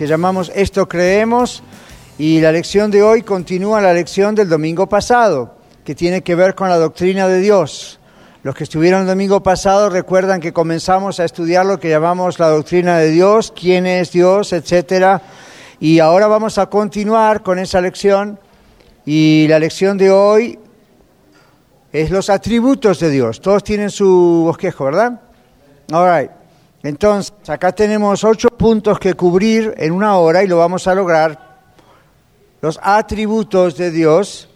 que llamamos Esto creemos y la lección de hoy continúa la lección del domingo pasado, que tiene que ver con la doctrina de Dios. Los que estuvieron el domingo pasado recuerdan que comenzamos a estudiar lo que llamamos la doctrina de Dios, quién es Dios, etcétera, y ahora vamos a continuar con esa lección y la lección de hoy es los atributos de Dios. Todos tienen su bosquejo, ¿verdad? All right. Entonces, acá tenemos ocho puntos que cubrir en una hora y lo vamos a lograr. Los atributos de Dios.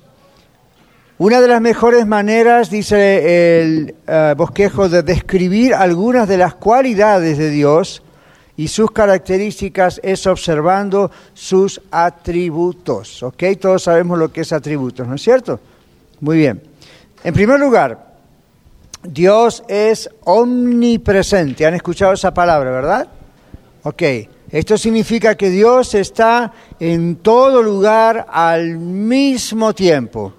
Una de las mejores maneras, dice el uh, bosquejo, de describir algunas de las cualidades de Dios y sus características es observando sus atributos. ¿Ok? Todos sabemos lo que es atributos, ¿no es cierto? Muy bien. En primer lugar, Dios es omnipresente. ¿Han escuchado esa palabra, verdad? Ok. Esto significa que Dios está en todo lugar al mismo tiempo.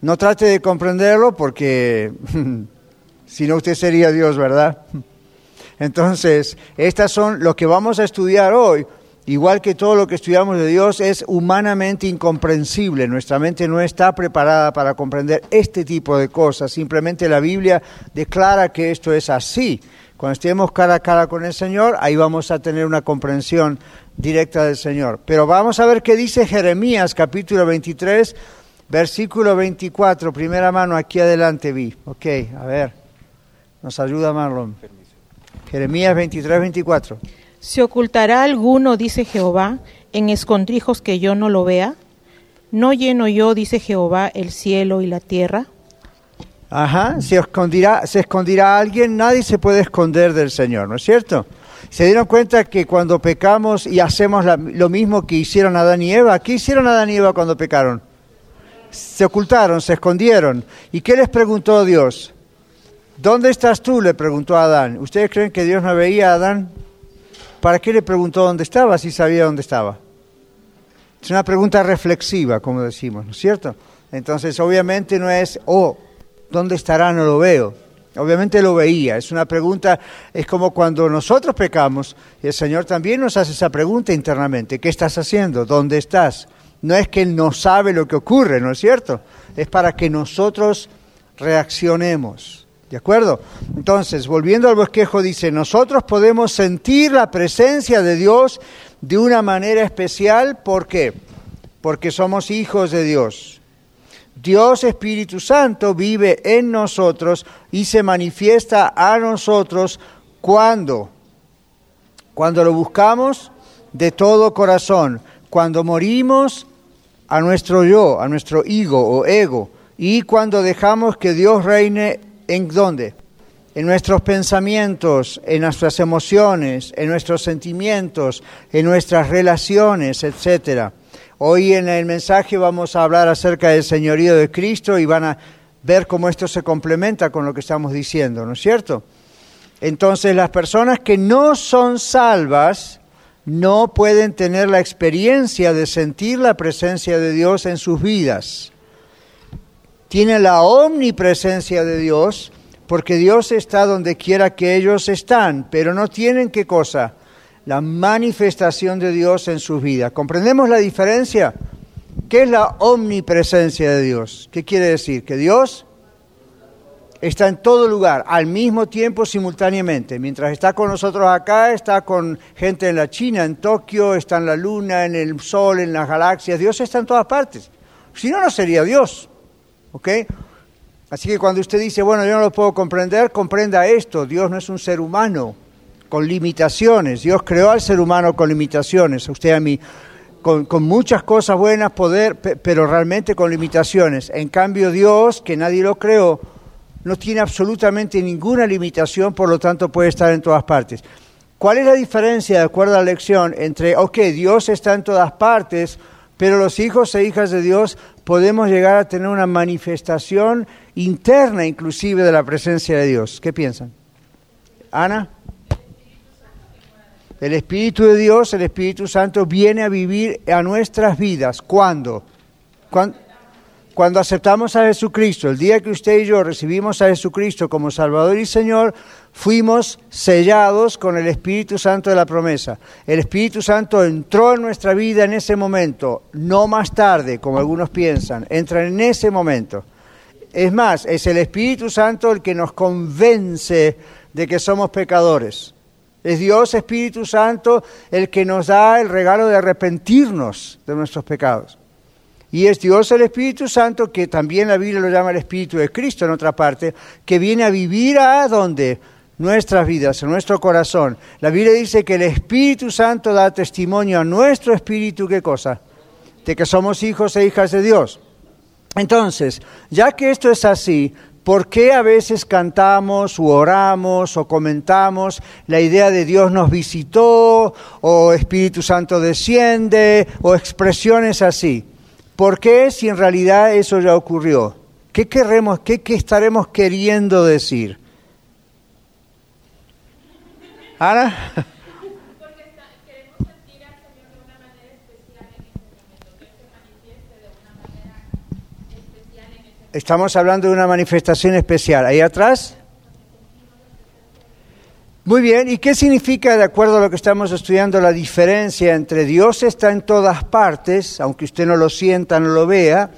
No trate de comprenderlo porque si no usted sería Dios, ¿verdad? Entonces, estas son lo que vamos a estudiar hoy igual que todo lo que estudiamos de Dios, es humanamente incomprensible. Nuestra mente no está preparada para comprender este tipo de cosas. Simplemente la Biblia declara que esto es así. Cuando estemos cara a cara con el Señor, ahí vamos a tener una comprensión directa del Señor. Pero vamos a ver qué dice Jeremías capítulo 23, versículo 24. Primera mano aquí adelante vi. Ok, a ver. Nos ayuda Marlon. Jeremías 23, 24. ¿Se ocultará alguno, dice Jehová, en escondrijos que yo no lo vea? ¿No lleno yo, dice Jehová, el cielo y la tierra? Ajá, se escondirá, se alguien, nadie se puede esconder del Señor, ¿no es cierto? ¿Se dieron cuenta que cuando pecamos y hacemos lo mismo que hicieron Adán y Eva? ¿Qué hicieron Adán y Eva cuando pecaron? Se ocultaron, se escondieron. ¿Y qué les preguntó Dios? ¿Dónde estás tú? le preguntó a Adán. ¿Ustedes creen que Dios no veía a Adán? ¿Para qué le preguntó dónde estaba si sabía dónde estaba? Es una pregunta reflexiva, como decimos, ¿no es cierto? Entonces, obviamente no es, oh, ¿dónde estará? No lo veo. Obviamente lo veía. Es una pregunta, es como cuando nosotros pecamos, y el Señor también nos hace esa pregunta internamente. ¿Qué estás haciendo? ¿Dónde estás? No es que Él no sabe lo que ocurre, ¿no es cierto? Es para que nosotros reaccionemos. ¿De acuerdo? Entonces, volviendo al bosquejo, dice, nosotros podemos sentir la presencia de Dios de una manera especial. ¿Por qué? Porque somos hijos de Dios. Dios Espíritu Santo vive en nosotros y se manifiesta a nosotros cuando, cuando lo buscamos de todo corazón, cuando morimos a nuestro yo, a nuestro ego o ego, y cuando dejamos que Dios reine ¿En dónde? En nuestros pensamientos, en nuestras emociones, en nuestros sentimientos, en nuestras relaciones, etc. Hoy en el mensaje vamos a hablar acerca del señorío de Cristo y van a ver cómo esto se complementa con lo que estamos diciendo, ¿no es cierto? Entonces las personas que no son salvas no pueden tener la experiencia de sentir la presencia de Dios en sus vidas tienen la omnipresencia de Dios, porque Dios está donde quiera que ellos están, pero no tienen qué cosa, la manifestación de Dios en sus vidas. ¿Comprendemos la diferencia? ¿Qué es la omnipresencia de Dios? ¿Qué quiere decir? Que Dios está en todo lugar, al mismo tiempo, simultáneamente. Mientras está con nosotros acá, está con gente en la China, en Tokio, está en la Luna, en el Sol, en las galaxias. Dios está en todas partes. Si no, no sería Dios. ¿Ok? Así que cuando usted dice, bueno, yo no lo puedo comprender, comprenda esto. Dios no es un ser humano con limitaciones. Dios creó al ser humano con limitaciones. Usted a mí, con, con, muchas cosas buenas, poder, pero realmente con limitaciones. En cambio, Dios, que nadie lo creó, no tiene absolutamente ninguna limitación, por lo tanto puede estar en todas partes. ¿Cuál es la diferencia, de acuerdo a la lección, entre, ok, Dios está en todas partes, pero los hijos e hijas de Dios podemos llegar a tener una manifestación interna inclusive de la presencia de Dios? ¿Qué piensan? Ana. El Espíritu de Dios, el Espíritu Santo, viene a vivir a nuestras vidas. ¿Cuándo? ¿Cuándo? Cuando aceptamos a Jesucristo, el día que usted y yo recibimos a Jesucristo como Salvador y Señor, fuimos sellados con el Espíritu Santo de la promesa. El Espíritu Santo entró en nuestra vida en ese momento, no más tarde, como algunos piensan, entra en ese momento. Es más, es el Espíritu Santo el que nos convence de que somos pecadores. Es Dios Espíritu Santo el que nos da el regalo de arrepentirnos de nuestros pecados. Y es Dios el Espíritu Santo, que también la Biblia lo llama el Espíritu de Cristo en otra parte, que viene a vivir a donde? Nuestras vidas, en nuestro corazón. La Biblia dice que el Espíritu Santo da testimonio a nuestro espíritu, ¿qué cosa? De que somos hijos e hijas de Dios. Entonces, ya que esto es así, ¿por qué a veces cantamos o oramos o comentamos la idea de Dios nos visitó o Espíritu Santo desciende o expresiones así? ¿Por qué si en realidad eso ya ocurrió? ¿Qué, querremos, qué, qué estaremos queriendo decir? Estamos hablando de una manifestación especial. ¿Ahí atrás? Muy bien, ¿y qué significa, de acuerdo a lo que estamos estudiando, la diferencia entre Dios está en todas partes, aunque usted no lo sienta, no lo vea,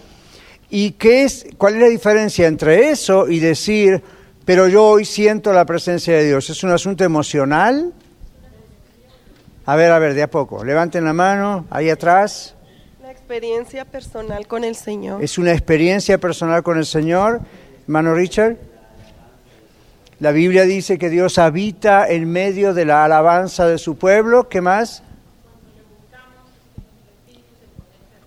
y qué es, cuál es la diferencia entre eso y decir, pero yo hoy siento la presencia de Dios? ¿Es un asunto emocional? A ver, a ver, de a poco. Levanten la mano, ahí atrás. La experiencia personal con el Señor. Es una experiencia personal con el Señor. Hermano Richard. La Biblia dice que Dios habita en medio de la alabanza de su pueblo. ¿Qué más?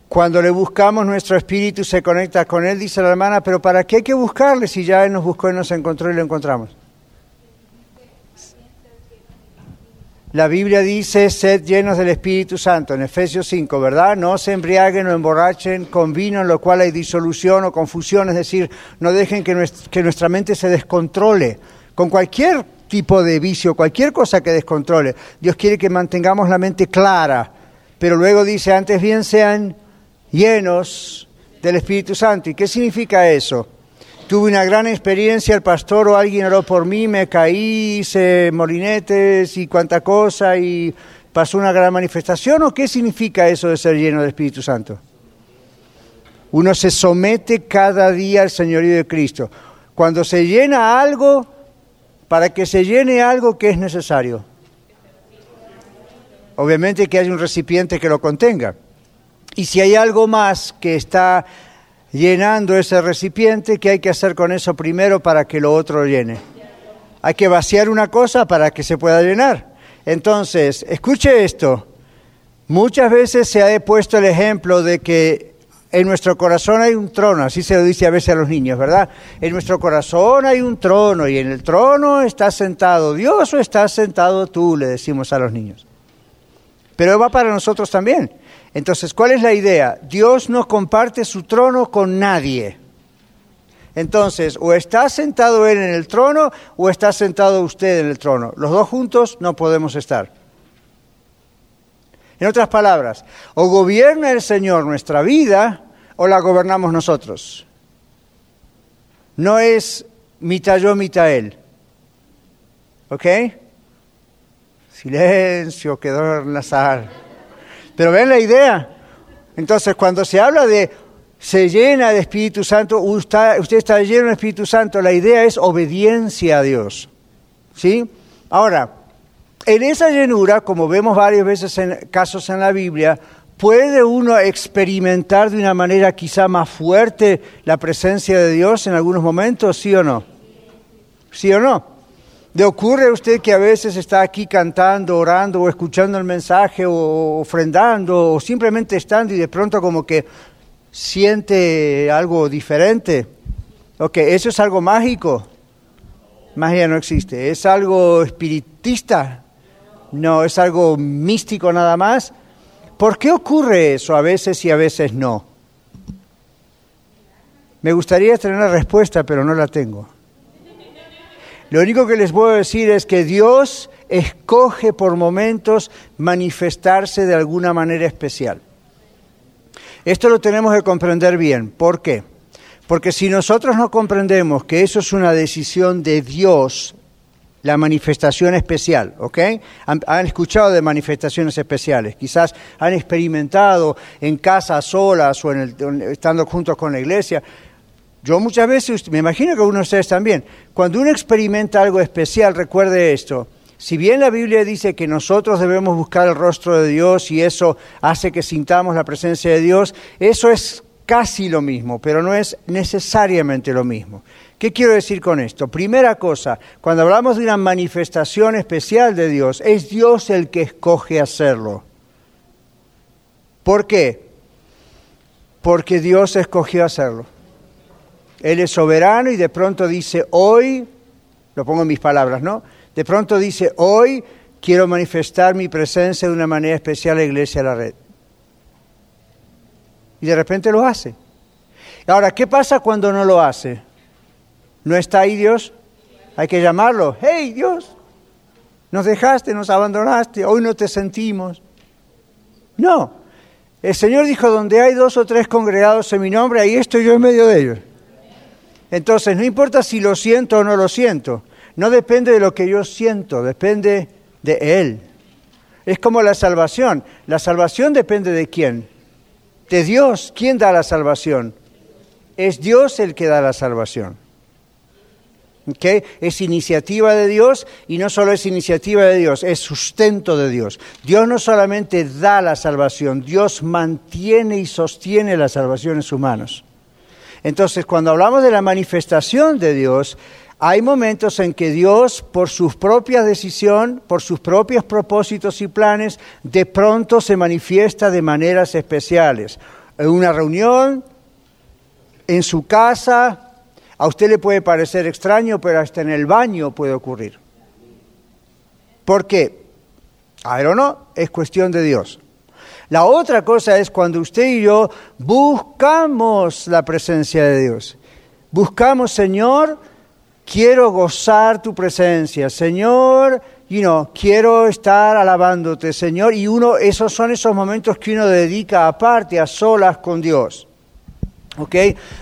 Cuando le buscamos, nuestro espíritu se conecta con Él, dice la hermana, pero ¿para qué hay que buscarle si ya Él nos buscó y nos encontró y lo encontramos? La Biblia dice, sed llenos del Espíritu Santo, en Efesios 5, ¿verdad? No se embriaguen o emborrachen con vino en lo cual hay disolución o confusión, es decir, no dejen que nuestra, mente se descontrole con cualquier tipo de vicio, cualquier cosa que descontrole. Dios quiere que mantengamos la mente clara, pero luego dice, antes bien sean llenos del Espíritu Santo. ¿Y qué significa eso? Tuve una gran experiencia, el pastor o alguien oró por mí, me caí, hice molinetes y cuánta cosa y pasó una gran manifestación. ¿O qué significa eso de ser lleno del Espíritu Santo? Uno se somete cada día al señorío de Cristo. Cuando se llena algo, para que se llene algo que es necesario. Obviamente que hay un recipiente que lo contenga. Y si hay algo más que está llenando ese recipiente, ¿qué hay que hacer con eso primero para que lo otro llene? Hay que vaciar una cosa para que se pueda llenar. Entonces, escuche esto. Muchas veces se ha puesto el ejemplo de que en nuestro corazón hay un trono, así se lo dice a veces a los niños, ¿verdad? En nuestro corazón hay un trono y en el trono está sentado Dios o estás sentado tú, le decimos a los niños. Pero va para nosotros también. Entonces, ¿cuál es la idea? Dios no comparte su trono con nadie. Entonces, o está sentado Él en el trono o está sentado usted en el trono. Los dos juntos no podemos estar. En otras palabras, o gobierna el Señor nuestra vida o la gobernamos nosotros. No es mitad yo, mitad Él. ¿Ok? Silencio, quedó en la. Pero ven la idea. Entonces, cuando se habla de se llena de Espíritu Santo, usted, usted está lleno de Espíritu Santo, la idea es obediencia a Dios. ¿Sí? Ahora, en esa llenura, como vemos varias veces en casos en la Biblia, ¿puede uno experimentar de una manera quizá más fuerte la presencia de Dios en algunos momentos, sí o no? ¿Sí o no? ¿Le ocurre a usted que a veces está aquí cantando, orando o escuchando el mensaje o ofrendando o simplemente estando y de pronto como que siente algo diferente? Ok, ¿eso es algo mágico? Magia no existe. ¿Es algo espiritista? No, es algo místico nada más. ¿Por qué ocurre eso a veces y a veces no? Me gustaría tener una respuesta, pero no la tengo. Lo único que les puedo decir es que Dios escoge por momentos manifestarse de alguna manera especial. Esto lo tenemos que comprender bien. ¿Por qué? Porque si nosotros no comprendemos que eso es una decisión de Dios, la manifestación especial, ¿ok? Han, escuchado de manifestaciones especiales, quizás han experimentado en casa solas o en el, estando juntos con la iglesia. Yo muchas veces, me imagino que algunos de ustedes también, cuando uno experimenta algo especial, recuerde esto, si bien la Biblia dice que nosotros debemos buscar el rostro de Dios y eso hace que sintamos la presencia de Dios, eso es casi lo mismo, pero no es necesariamente lo mismo. ¿Qué quiero decir con esto? Primera cosa, cuando hablamos de una manifestación especial de Dios, es Dios el que escoge hacerlo. ¿Por qué? Porque Dios escogió hacerlo. Él es soberano y de pronto dice, hoy, lo pongo en mis palabras, ¿no? De pronto dice, hoy quiero manifestar mi presencia de una manera especial a la iglesia de la red. Y de repente lo hace. Ahora, ¿qué pasa cuando no lo hace? ¿No está ahí Dios? Hay que llamarlo. Hey Dios, nos dejaste, nos abandonaste, hoy no te sentimos. No. El Señor dijo, donde hay dos o tres congregados en mi nombre, ahí estoy yo en medio de ellos. Entonces, no importa si lo siento o no lo siento, no depende de lo que yo siento, depende de Él. Es como la salvación. La salvación depende de quién? De Dios. ¿Quién da la salvación? Es Dios el que da la salvación. ¿Okay? Es iniciativa de Dios y no solo es iniciativa de Dios, es sustento de Dios. Dios no solamente da la salvación, Dios mantiene y sostiene las salvaciones humanas. Entonces, cuando hablamos de la manifestación de Dios, hay momentos en que Dios, por su propia decisión, por sus propios propósitos y planes, de pronto se manifiesta de maneras especiales. En una reunión, en su casa, a usted le puede parecer extraño, pero hasta en el baño puede ocurrir. ¿Por qué? I don't know, es cuestión de Dios. La otra cosa es cuando usted y yo buscamos la presencia de Dios. Buscamos, Señor, quiero gozar tu presencia. Señor, you know, quiero estar alabándote, Señor. Y uno, esos son esos momentos que uno dedica aparte, a solas con Dios. ¿Ok?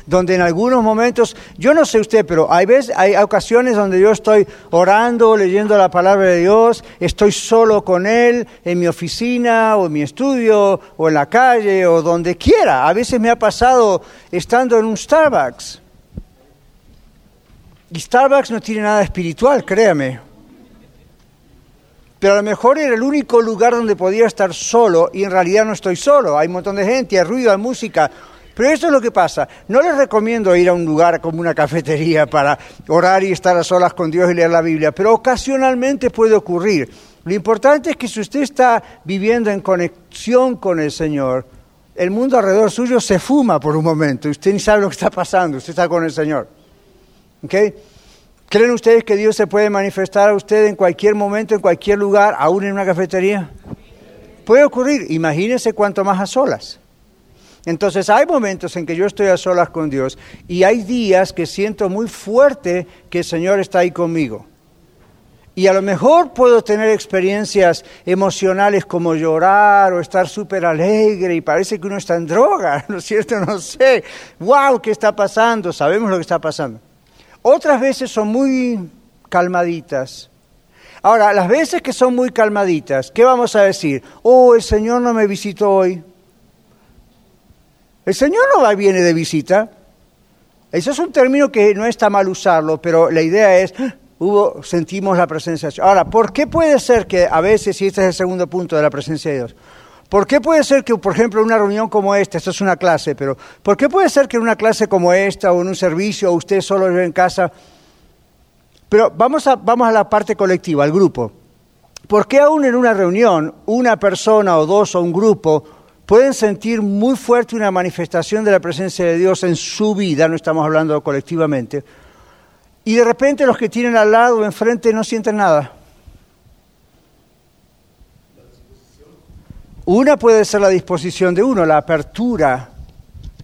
Donde en algunos momentos, yo no sé usted, pero hay, veces, hay ocasiones donde yo estoy orando, leyendo la palabra de Dios, estoy solo con Él en mi oficina o en mi estudio o en la calle o donde quiera. A veces me ha pasado estando en un Starbucks. Y Starbucks no tiene nada espiritual, créame. Pero a lo mejor era el único lugar donde podía estar solo y en realidad no estoy solo. Hay un montón de gente, hay ruido, hay música. Pero esto es lo que pasa. No les recomiendo ir a un lugar como una cafetería para orar y estar a solas con Dios y leer la Biblia, pero ocasionalmente puede ocurrir. Lo importante es que si usted está viviendo en conexión con el Señor, el mundo alrededor suyo se fuma por un momento usted ni sabe lo que está pasando, usted está con el Señor. ¿Okay? ¿Creen ustedes que Dios se puede manifestar a usted en cualquier momento, en cualquier lugar, aún en una cafetería? Puede ocurrir, imagínense cuanto más a solas. Entonces hay momentos en que yo estoy a solas con Dios y hay días que siento muy fuerte que el Señor está ahí conmigo. Y a lo mejor puedo tener experiencias emocionales como llorar o estar súper alegre y parece que uno está en droga, ¿no es cierto? No sé. ¡Wow! ¿Qué está pasando? Sabemos lo que está pasando. Otras veces son muy calmaditas. Ahora, las veces que son muy calmaditas, ¿qué vamos a decir? Oh, el Señor no me visitó hoy. El Señor no va viene de visita. Eso es un término que no está mal usarlo, pero la idea es, ¡ah! hubo, sentimos la presencia de Dios. Ahora, ¿por qué puede ser que a veces, y este es el segundo punto de la presencia de Dios, ¿por qué puede ser que, por ejemplo, en una reunión como esta, esto es una clase, pero ¿por qué puede ser que en una clase como esta o en un servicio o usted solo en casa, pero vamos a, vamos a la parte colectiva, al grupo. ¿Por qué aún en una reunión una persona o dos o un grupo pueden sentir muy fuerte una manifestación de la presencia de Dios en su vida, no estamos hablando colectivamente, y de repente los que tienen al lado o enfrente no sienten nada. Una puede ser la disposición de uno, la apertura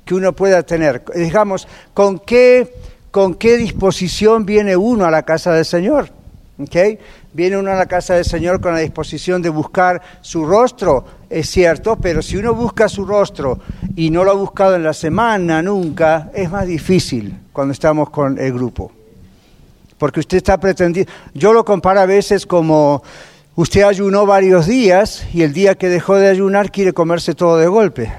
que uno pueda tener. Digamos, ¿con qué, con qué disposición viene uno a la casa del Señor? ¿Okay? Viene uno a la casa del Señor con la disposición de buscar su rostro, es cierto, pero si uno busca su rostro y no lo ha buscado en la semana nunca, es más difícil cuando estamos con el grupo. Porque usted está pretendiendo, yo lo comparo a veces como usted ayunó varios días y el día que dejó de ayunar quiere comerse todo de golpe.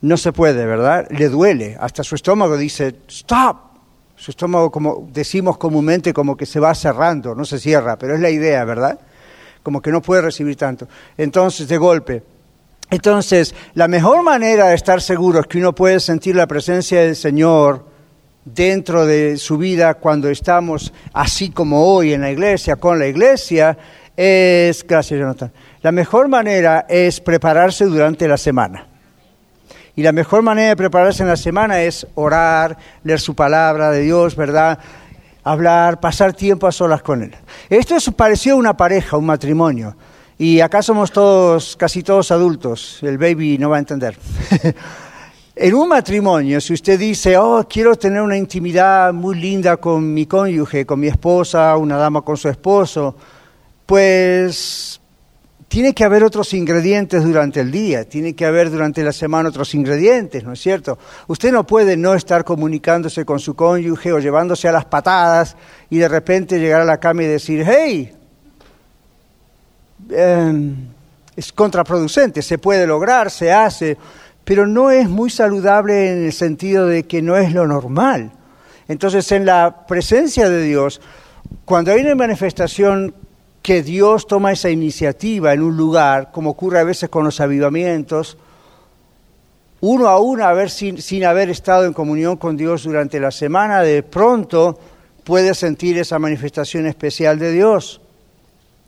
No se puede, ¿verdad? Le duele, hasta su estómago dice, stop, su estómago, como decimos comúnmente, como que se va cerrando, no se cierra, pero es la idea, ¿verdad? Como que no puede recibir tanto. Entonces, de golpe. Entonces, la mejor manera de estar seguros que uno puede sentir la presencia del Señor dentro de su vida cuando estamos así como hoy en la iglesia, con la iglesia, es, gracias Jonathan, la mejor manera es prepararse durante la semana. Y la mejor manera de prepararse en la semana es orar, leer su palabra de Dios, ¿verdad? Hablar, pasar tiempo a solas con Él. Esto es parecido a una pareja, un matrimonio. Y acá somos todos, casi todos adultos. El baby no va a entender. en un matrimonio, si usted dice, oh, quiero tener una intimidad muy linda con mi cónyuge, con mi esposa, una dama con su esposo, pues tiene que haber otros ingredientes durante el día, tiene que haber durante la semana otros ingredientes, ¿no es cierto? Usted no puede no estar comunicándose con su cónyuge o llevándose a las patadas y de repente llegar a la cama y decir, hey, em, es contraproducente, se puede lograr, se hace, pero no es muy saludable en el sentido de que no es lo normal. Entonces, en la presencia de Dios, cuando hay una manifestación que Dios toma esa iniciativa en un lugar, como ocurre a veces con los avivamientos, uno a uno, sin, sin haber estado en comunión con Dios durante la semana, de pronto puede sentir esa manifestación especial de Dios.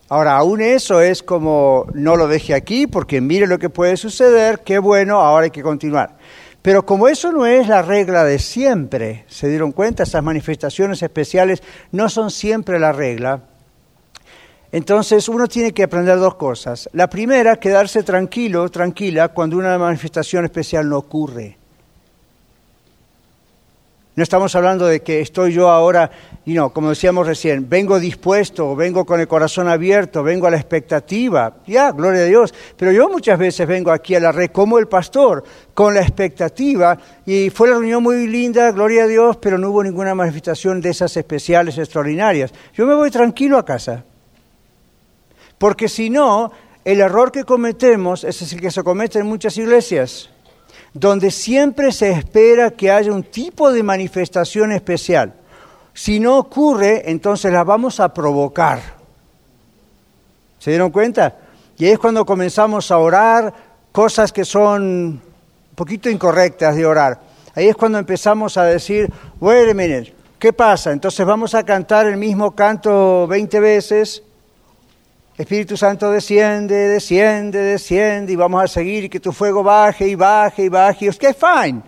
Ahora, aún eso es como, no lo deje aquí porque mire lo que puede suceder, qué bueno, ahora hay que continuar. Pero como eso no es la regla de siempre, se dieron cuenta, esas manifestaciones especiales no son siempre la regla, entonces uno tiene que aprender dos cosas. La primera, quedarse tranquilo, tranquila, cuando una manifestación especial no ocurre. No estamos hablando de que estoy yo ahora, y no, como decíamos recién, vengo dispuesto, vengo con el corazón abierto, vengo a la expectativa. Ya, gloria a Dios. Pero yo muchas veces vengo aquí a la red como el pastor, con la expectativa, y fue la reunión muy linda, gloria a Dios, pero no hubo ninguna manifestación de esas especiales extraordinarias. Yo me voy tranquilo a casa. Porque si no, el error que cometemos es el que se comete en muchas iglesias, donde siempre se espera que haya un tipo de manifestación especial. Si no ocurre, entonces la vamos a provocar. ¿Se dieron cuenta? Y ahí es cuando comenzamos a orar cosas que son un poquito incorrectas de orar. Ahí es cuando empezamos a decir, wait a ¿qué pasa? Entonces vamos a cantar el mismo canto 20 veces Espíritu Santo desciende, desciende, desciende y vamos a seguir y que tu fuego baje y baje y baje. Es que fine.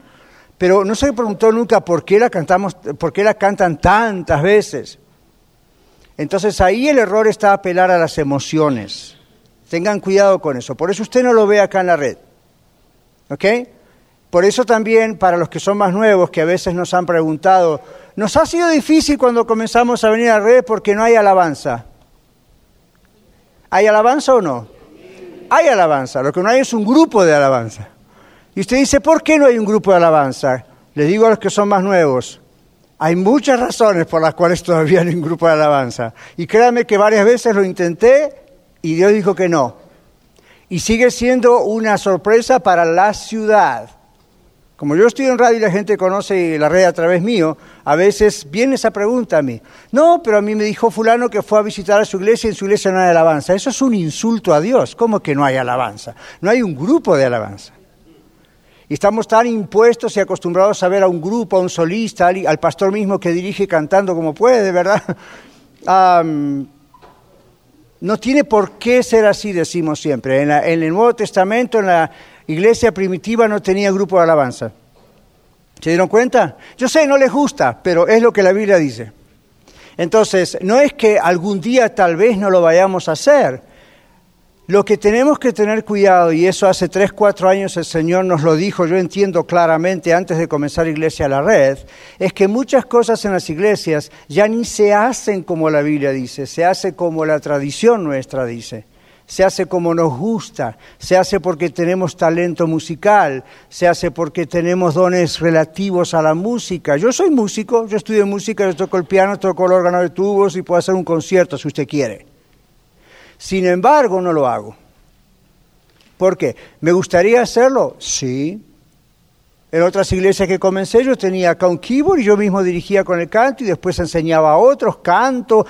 Pero no se preguntó nunca por qué la cantamos, por qué la cantan tantas veces. Entonces ahí el error está apelar a las emociones. Tengan cuidado con eso. Por eso usted no lo ve acá en la red. ¿Ok? Por eso también para los que son más nuevos, que a veces nos han preguntado, nos ha sido difícil cuando comenzamos a venir a la red porque no hay alabanza. ¿Hay alabanza o no? Hay alabanza, lo que no hay es un grupo de alabanza. Y usted dice, ¿por qué no hay un grupo de alabanza? Les digo a los que son más nuevos, hay muchas razones por las cuales todavía no hay un grupo de alabanza. Y créanme que varias veces lo intenté y Dios dijo que no. Y sigue siendo una sorpresa para la ciudad. Como yo estoy en radio y la gente conoce la red a través mío, a veces viene esa pregunta a mí. No, pero a mí me dijo fulano que fue a visitar a su iglesia y en su iglesia no hay alabanza. Eso es un insulto a Dios. ¿Cómo que no hay alabanza? No hay un grupo de alabanza. Y estamos tan impuestos y acostumbrados a ver a un grupo, a un solista, al, pastor mismo que dirige cantando como puede, ¿verdad? no tiene por qué ser así, decimos siempre. en el Nuevo Testamento, en la iglesia primitiva no tenía grupo de alabanza. ¿Se dieron cuenta? Yo sé, no les gusta, pero es lo que la Biblia dice. Entonces, no es que algún día tal vez no lo vayamos a hacer. Lo que tenemos que tener cuidado, y eso hace tres, cuatro años el Señor nos lo dijo, yo entiendo claramente antes de comenzar Iglesia a la Red, es que muchas cosas en las iglesias ya ni se hacen como la Biblia dice, se hace como la tradición nuestra dice se hace como nos gusta, se hace porque tenemos talento musical, se hace porque tenemos dones relativos a la música. Yo soy músico, yo estudio música, yo toco el piano, toco el órgano de tubos y puedo hacer un concierto si usted quiere. Sin embargo, no lo hago. ¿Por qué? ¿Me gustaría hacerlo? Sí. En otras iglesias que comencé yo tenía acá un keyboard y yo mismo dirigía con el canto y después enseñaba a otros canto,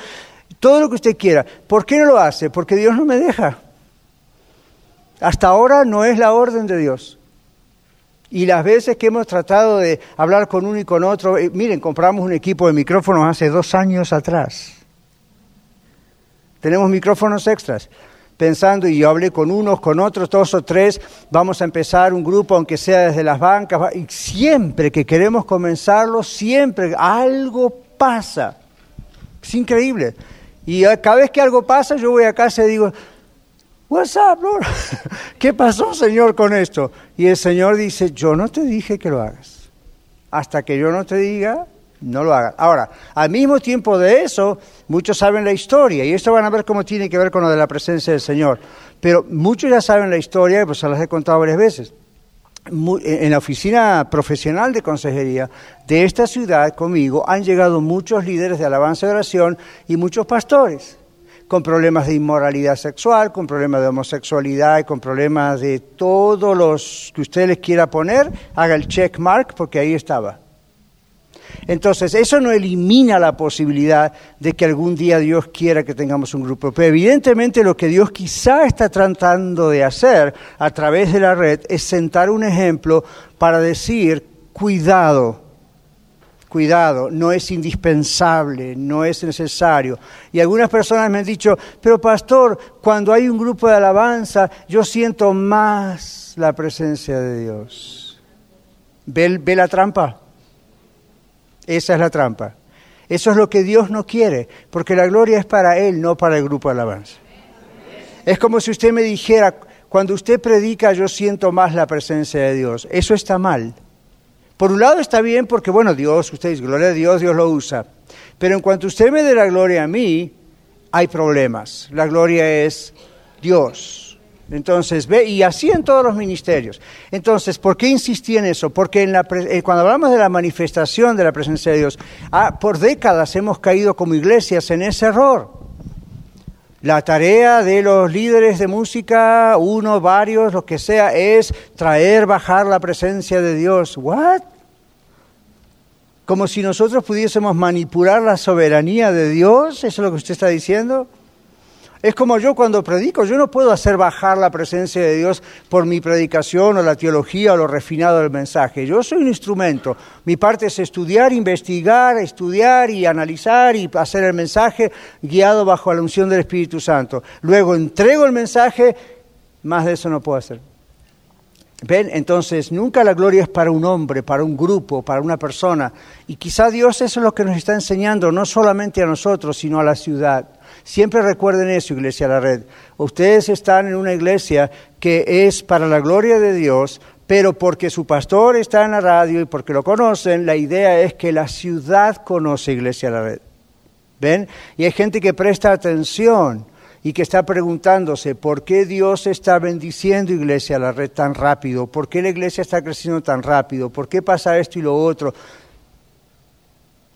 todo lo que usted quiera. ¿Por qué no lo hace? Porque Dios no me deja. Hasta ahora no es la orden de Dios. Y las veces que hemos tratado de hablar con uno y con otro, eh, miren, compramos un equipo de micrófonos hace dos años atrás. Tenemos micrófonos extras. Pensando, y yo hablé con unos, con otros, dos o tres, vamos a empezar un grupo, aunque sea desde las bancas, y siempre que queremos comenzarlo, siempre algo pasa. Es increíble. Y cada vez que algo pasa, yo voy a casa y digo, What's up, Lord? ¿Qué pasó, Señor, con esto? Y el Señor dice, yo no te dije que lo hagas. Hasta que yo no te diga, no lo hagas. Ahora, al mismo tiempo de eso, muchos saben la historia, y esto van a ver cómo tiene que ver con lo de la presencia del Señor. Pero muchos ya saben la historia, pues se las he contado varias veces en la oficina profesional de consejería de esta ciudad conmigo han llegado muchos líderes de alabanza y oración y muchos pastores con problemas de inmoralidad sexual, con problemas de homosexualidad y con problemas de todos los que usted les quiera poner, haga el check mark porque ahí estaba. Entonces, eso no elimina la posibilidad de que algún día Dios quiera que tengamos un grupo. Pero evidentemente lo que Dios quizá está tratando de hacer a través de la red es sentar un ejemplo para decir, cuidado, cuidado, no es indispensable, no es necesario. Y algunas personas me han dicho, pero pastor, cuando hay un grupo de alabanza, yo siento más la presencia de Dios. ¿Ve, ve la trampa? Esa es la trampa. Eso es lo que Dios no quiere, porque la gloria es para Él, no para el grupo de alabanza. Es como si usted me dijera, cuando usted predica yo siento más la presencia de Dios. Eso está mal. Por un lado está bien porque, bueno, Dios, usted dice, gloria a Dios, Dios lo usa. Pero en cuanto usted me dé la gloria a mí, hay problemas. La gloria es Dios. Entonces, ve, y así en todos los ministerios. Entonces, ¿por qué insistí en eso? Porque en la, eh, cuando hablamos de la manifestación de la presencia de Dios, ah, por décadas hemos caído como iglesias en ese error. La tarea de los líderes de música, uno, varios, lo que sea, es traer, bajar la presencia de Dios. ¿What? Como si nosotros pudiésemos manipular la soberanía de Dios, ¿eso es lo que usted está diciendo? Es como yo cuando predico, yo no puedo hacer bajar la presencia de Dios por mi predicación o la teología o lo refinado del mensaje. Yo soy un instrumento. Mi parte es estudiar, investigar, estudiar y analizar y hacer el mensaje guiado bajo la unción del Espíritu Santo. Luego entrego el mensaje, más de eso no puedo hacer. ¿Ven? Entonces, nunca la gloria es para un hombre, para un grupo, para una persona. Y quizá Dios eso es lo que nos está enseñando, no solamente a nosotros, sino a la ciudad. Siempre recuerden eso, Iglesia La Red. Ustedes están en una iglesia que es para la gloria de Dios, pero porque su pastor está en la radio y porque lo conocen, la idea es que la ciudad conoce Iglesia La Red. ¿Ven? Y hay gente que presta atención y que está preguntándose por qué Dios está bendiciendo Iglesia La Red tan rápido, por qué la iglesia está creciendo tan rápido, por qué pasa esto y lo otro.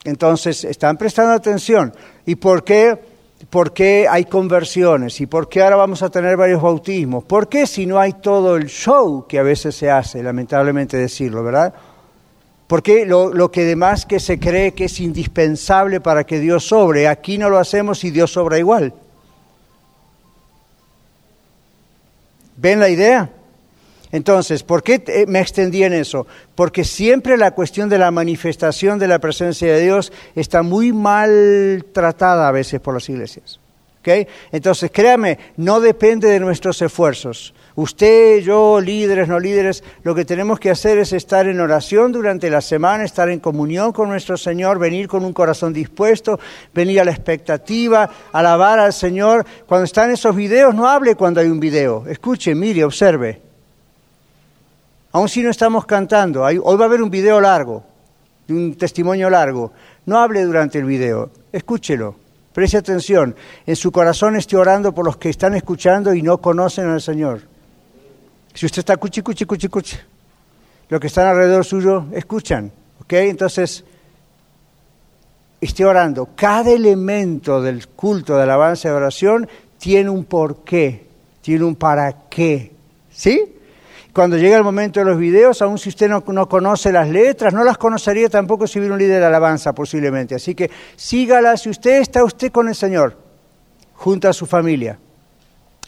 Entonces, están prestando atención. ¿Y por qué? ¿Por qué hay conversiones? ¿Y por qué ahora vamos a tener varios bautismos? ¿Por qué si no hay todo el show que a veces se hace, lamentablemente decirlo, ¿verdad? ¿Por qué lo, lo que demás que se cree que es indispensable para que Dios sobre, aquí no lo hacemos y Dios sobra igual? ¿Ven la idea? Entonces, ¿por qué me extendí en eso? Porque siempre la cuestión de la manifestación de la presencia de Dios está muy mal tratada a veces por las iglesias. ¿ok? Entonces, créame, no depende de nuestros esfuerzos. Usted, yo, líderes, no líderes, lo que tenemos que hacer es estar en oración durante la semana, estar en comunión con nuestro Señor, venir con un corazón dispuesto, venir a la expectativa, alabar al Señor. Cuando están esos videos, no hable cuando hay un video. Escuche, mire, observe. Aun si no estamos cantando, hoy va a haber un video largo, un testimonio largo. No hable durante el video, escúchelo. Preste atención. En su corazón esté orando por los que están escuchando y no conocen al Señor. Si usted está cuchi, cuchi, cuchi, cuchi, lo que están alrededor suyo escuchan. ¿Ok? Entonces, esté orando. Cada elemento del culto de alabanza y oración tiene un porqué, tiene un para qué. ¿Sí? Cuando llega el momento de los videos, aun si usted no, no, conoce las letras, no las conocería tampoco si hubiera un líder de alabanza posiblemente. Así que sígala si usted está usted con el Señor, junto a su familia.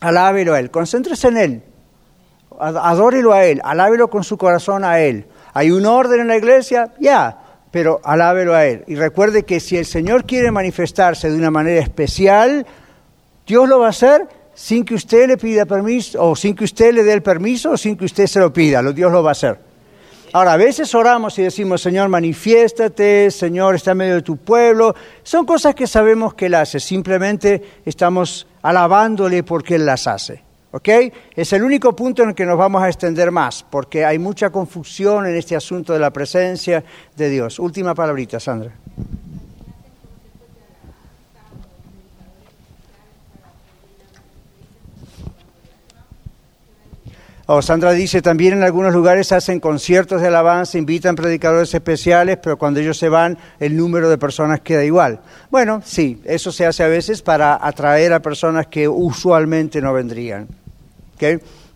Alábelo a Él, concéntrese en Él adórelo a Él, alábelo con su corazón a Él. ¿Hay un orden en la iglesia? Ya, pero alábelo a Él. Y recuerde que si el Señor quiere manifestarse de una manera especial, Dios lo va a hacer sin que usted le pida permiso, o sin que usted le dé el permiso, o sin que usted se lo pida. Dios lo va a hacer. Ahora, a veces oramos y decimos, Señor, manifiéstate, Señor, está en medio de tu pueblo. Son cosas que sabemos que Él hace, simplemente estamos alabándole porque Él las hace. ¿Ok? Es el único punto en el que nos vamos a extender más, porque hay mucha confusión en este asunto de la presencia de Dios. Última palabrita, Sandra. Oh, Sandra dice, también en algunos lugares hacen conciertos de alabanza, invitan predicadores especiales, pero cuando ellos se van, el número de personas queda igual. Bueno, sí, eso se hace a veces para atraer a personas que usualmente no vendrían.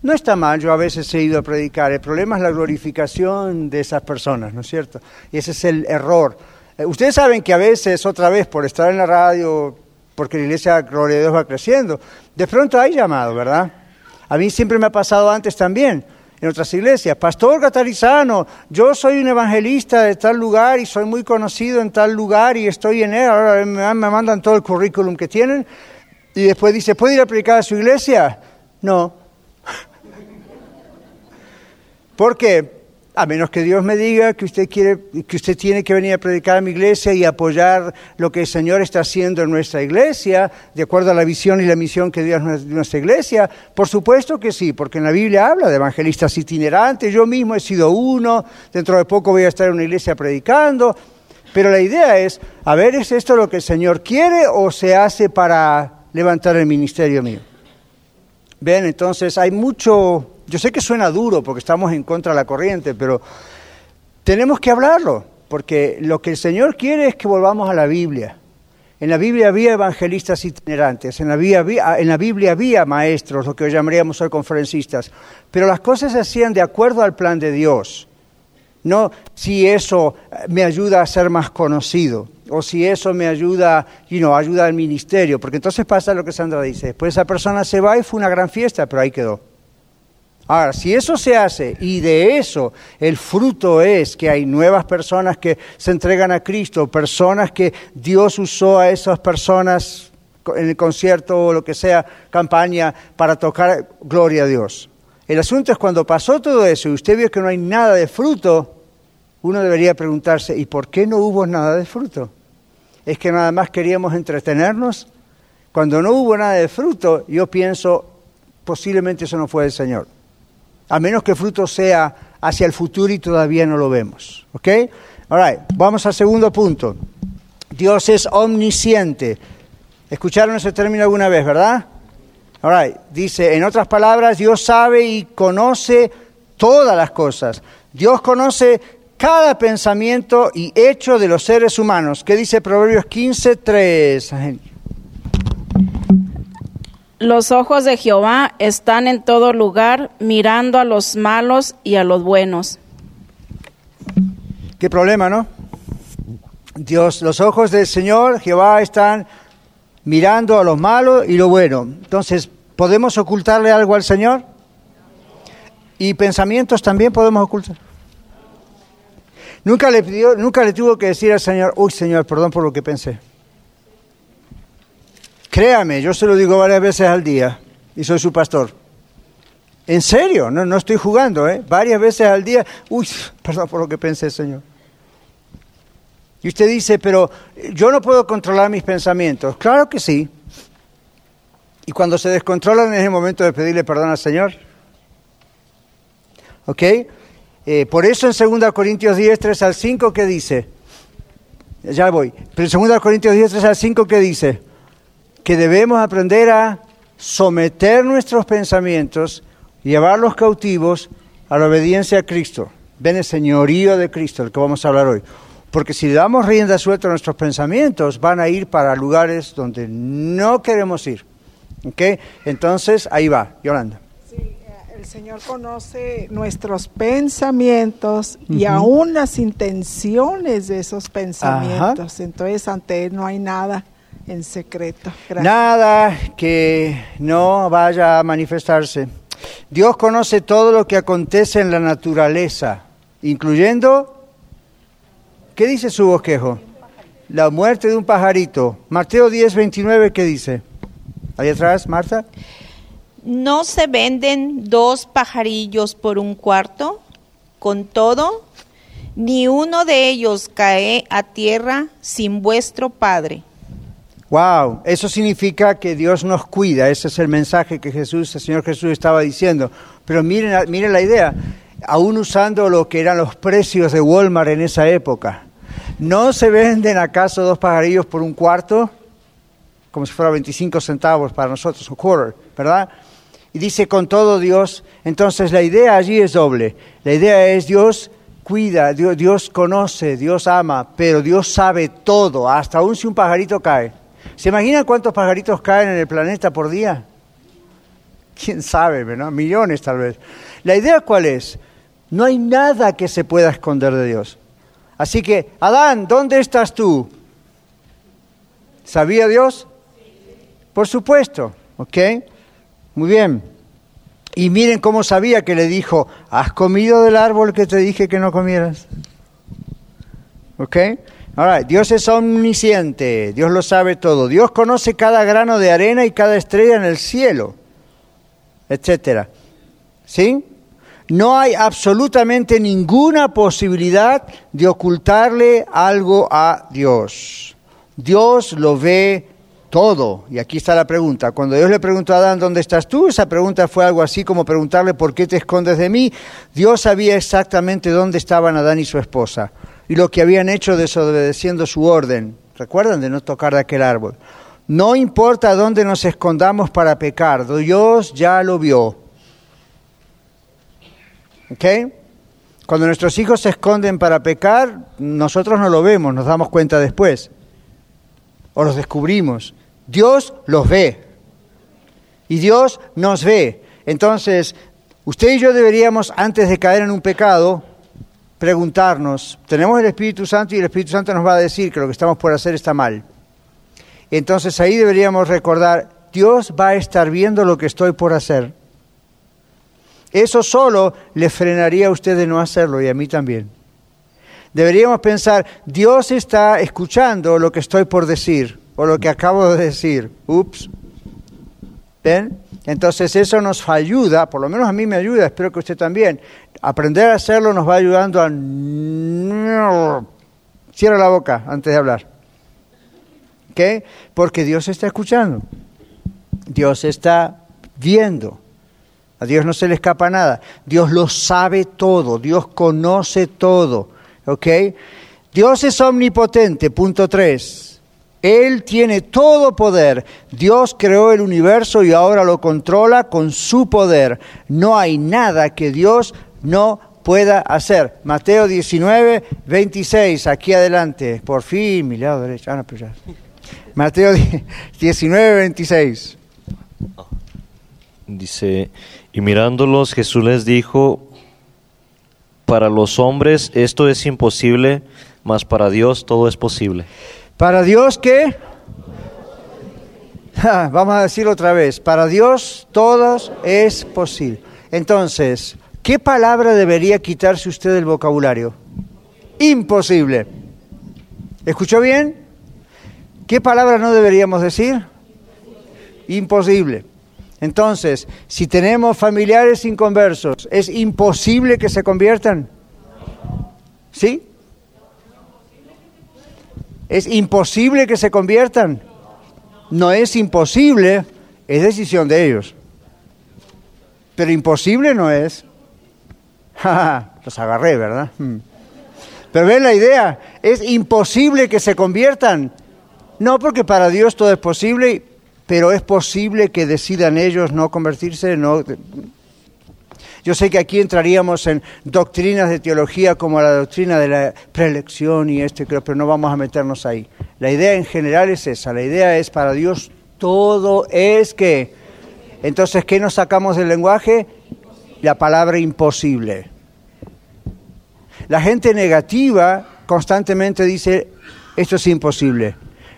No está mal, yo a veces he ido a predicar, el problema es la glorificación de esas personas, ¿no es cierto? Y ese es el error. Eh, ustedes saben que a veces, otra vez, por estar en la radio, porque la iglesia, gloria a Dios, va creciendo, de pronto hay llamado, ¿verdad? A mí siempre me ha pasado antes también, en otras iglesias. Pastor Catarizano, yo soy un evangelista de tal lugar y soy muy conocido en tal lugar y estoy en él. Ahora me mandan todo el currículum que tienen. Y después dice, ¿puede ir a predicar a su iglesia? No. Porque a menos que Dios me diga que usted quiere, que usted tiene que venir a predicar a mi iglesia y apoyar lo que el Señor está haciendo en nuestra iglesia, de acuerdo a la visión y la misión que Dios de nuestra iglesia, por supuesto que sí, porque en la Biblia habla de evangelistas itinerantes, yo mismo he sido uno, dentro de poco voy a estar en una iglesia predicando, pero la idea es, a ver, ¿es esto lo que el Señor quiere o se hace para levantar el ministerio mío? Ven, entonces hay mucho yo sé que suena duro porque estamos en contra de la corriente, pero tenemos que hablarlo, porque lo que el Señor quiere es que volvamos a la Biblia. En la Biblia había evangelistas itinerantes, en la, Biblia había, en la Biblia había maestros, lo que llamaríamos hoy conferencistas, pero las cosas se hacían de acuerdo al plan de Dios. No si eso me ayuda a ser más conocido o si eso me ayuda, you know, ayuda al ministerio, porque entonces pasa lo que Sandra dice, después esa persona se va y fue una gran fiesta, pero ahí quedó. Ahora, si eso se hace y de eso el fruto es que hay nuevas personas que se entregan a Cristo, personas que Dios usó a esas personas en el concierto o lo que sea, campaña, para tocar gloria a Dios. El asunto es cuando pasó todo eso y usted vio que no hay nada de fruto, uno debería preguntarse, ¿y por qué no hubo nada de fruto? ¿Es que nada más queríamos entretenernos? Cuando no hubo nada de fruto, yo pienso, posiblemente eso no fue el Señor a menos que fruto sea hacia el futuro y todavía no lo vemos. ¿Ok? All vamos al segundo punto. Dios es omnisciente. ¿Escucharon ese término alguna vez, verdad? All Dice, en otras palabras, Dios sabe y conoce todas las cosas. Dios conoce cada pensamiento y hecho de los seres humanos. ¿Qué dice Proverbios 15, 3? Los ojos de Jehová están en todo lugar, mirando a los malos y a los buenos. Qué problema, ¿no? Dios, los ojos del Señor, Jehová, están mirando a los malos y lo bueno. Entonces, ¿podemos ocultarle algo al Señor? ¿Y pensamientos también podemos ocultar? Nunca le, pidió, nunca le tuvo que decir al Señor, uy Señor, perdón por lo que pensé. Créame, yo se lo digo varias veces al día y soy su pastor. En serio, no, no estoy jugando, ¿eh? Varias veces al día. Uy, perdón por lo que pensé, Señor. Y usted dice, pero yo no puedo controlar mis pensamientos. Claro que sí. Y cuando se descontrolan es el momento de pedirle perdón al Señor. ¿Ok? Eh, por eso en 2 Corintios 10, 3 al 5, ¿qué dice? Ya voy. Pero en 2 Corintios 10, 3 al 5, ¿qué dice? Que debemos aprender a someter nuestros pensamientos, llevarlos cautivos a la obediencia a Cristo. Ven el señorío de Cristo, el que vamos a hablar hoy. Porque si le damos rienda suelta a nuestros pensamientos, van a ir para lugares donde no queremos ir. ¿Ok? Entonces, ahí va, Yolanda. Sí, eh, el Señor conoce nuestros pensamientos y aún las intenciones de esos pensamientos. Entonces, ante Él no hay nada en secreto. Gracias. Nada que no vaya a manifestarse. Dios conoce todo lo que acontece en la naturaleza, incluyendo ¿Qué dice su bosquejo? La muerte de un pajarito. Mateo 10, 29, ¿qué dice? Ahí atrás, Marta. ¿No se venden dos pajarillos por un cuarto? Con todo, ni uno de ellos cae a tierra sin vuestro Padre. Wow, eso significa que Dios nos cuida. Ese es el mensaje que Jesús, el Señor Jesús estaba diciendo. Pero miren, miren la idea aún usando lo que eran los precios de Walmart en esa época. ¿No se venden acaso dos pajarillos por un cuarto? Como si fuera 25 centavos para nosotros, un quarter, ¿verdad? Y dice con todo Dios, entonces la idea allí es doble. La idea es Dios cuida, Dios, Dios conoce, Dios ama, pero Dios sabe todo, hasta aún si un pajarito cae. ¿Se imaginan cuántos pajaritos caen en el planeta por día? ¿Quién sabe, ¿verdad? Millones tal vez. La idea cuál es? No hay nada que se pueda esconder de Dios. Así que, Adán, ¿dónde estás tú? ¿Sabía Dios? Por supuesto, ¿ok? Muy bien. Y miren cómo sabía que le dijo, ¿has comido del árbol que te dije que no comieras? ¿Ok? Dios es omnisciente, Dios lo sabe todo. Dios conoce cada grano de arena y cada estrella en el cielo, etcétera. ¿Sí? no hay absolutamente ninguna posibilidad de ocultarle algo a Dios. Dios lo ve todo. Y aquí está la pregunta. Cuando Dios le preguntó a Adán, ¿dónde estás tú? Esa pregunta fue algo así como preguntarle, ¿por qué te escondes de mí? Dios sabía exactamente dónde estaban Adán y su esposa y lo que habían hecho desobedeciendo su orden. ¿Recuerdan de no tocar de aquel árbol? No importa dónde nos escondamos para pecar, Dios ya lo vio. ¿Ok? Cuando nuestros hijos se esconden para pecar, nosotros no lo vemos, nos damos cuenta después. O los descubrimos. Dios los ve. Y Dios nos ve. Entonces, usted y yo deberíamos, antes de caer en un pecado, preguntarnos, tenemos el Espíritu Santo y el Espíritu Santo nos va a decir que lo que estamos por hacer está mal. Entonces ahí deberíamos recordar, Dios va a estar viendo lo que estoy por hacer. Eso solo le frenaría a usted de no hacerlo y a mí también. Deberíamos pensar, Dios está escuchando lo que estoy por decir o lo que acabo de decir. Ups. ¿Ven? Entonces eso nos ayuda, por lo menos a mí me ayuda, espero que usted también. Aprender a hacerlo nos va ayudando a... Cierra la boca antes de hablar. ¿Qué? Porque Dios está escuchando. Dios está viendo. A Dios no se le escapa nada. Dios lo sabe todo. Dios conoce todo. ¿Ok? Dios es omnipotente. Punto tres. Él tiene todo poder. Dios creó el universo y ahora lo controla con su poder. No hay nada que Dios no pueda hacer. Mateo 19, 26, aquí adelante. Por fin, mi lado derecho. Ah, no, pero ya. Mateo 19, 26. Dice, y mirándolos Jesús les dijo, para los hombres esto es imposible, mas para Dios todo es posible. ¿Para Dios qué? Ja, vamos a decirlo otra vez. Para Dios todo es posible. Entonces, ¿qué palabra debería quitarse usted del vocabulario? Imposible. ¿Escuchó bien? ¿Qué palabra no deberíamos decir? Imposible. Entonces, si tenemos familiares inconversos, ¿es imposible que se conviertan? ¿Sí? ¿Es imposible que se conviertan? No es imposible, es decisión de ellos. Pero imposible no es. Los agarré, ¿verdad? Hmm. Pero ven la idea, es imposible que se conviertan. No porque para Dios todo es posible, pero es posible que decidan ellos no convertirse. No. Yo sé que aquí entraríamos en doctrinas de teología como la doctrina de la preelección y este, pero no vamos a meternos ahí. La idea en general es esa, la idea es para Dios todo es que. Entonces, ¿qué nos sacamos del lenguaje? La palabra imposible. La gente negativa constantemente dice, esto es imposible.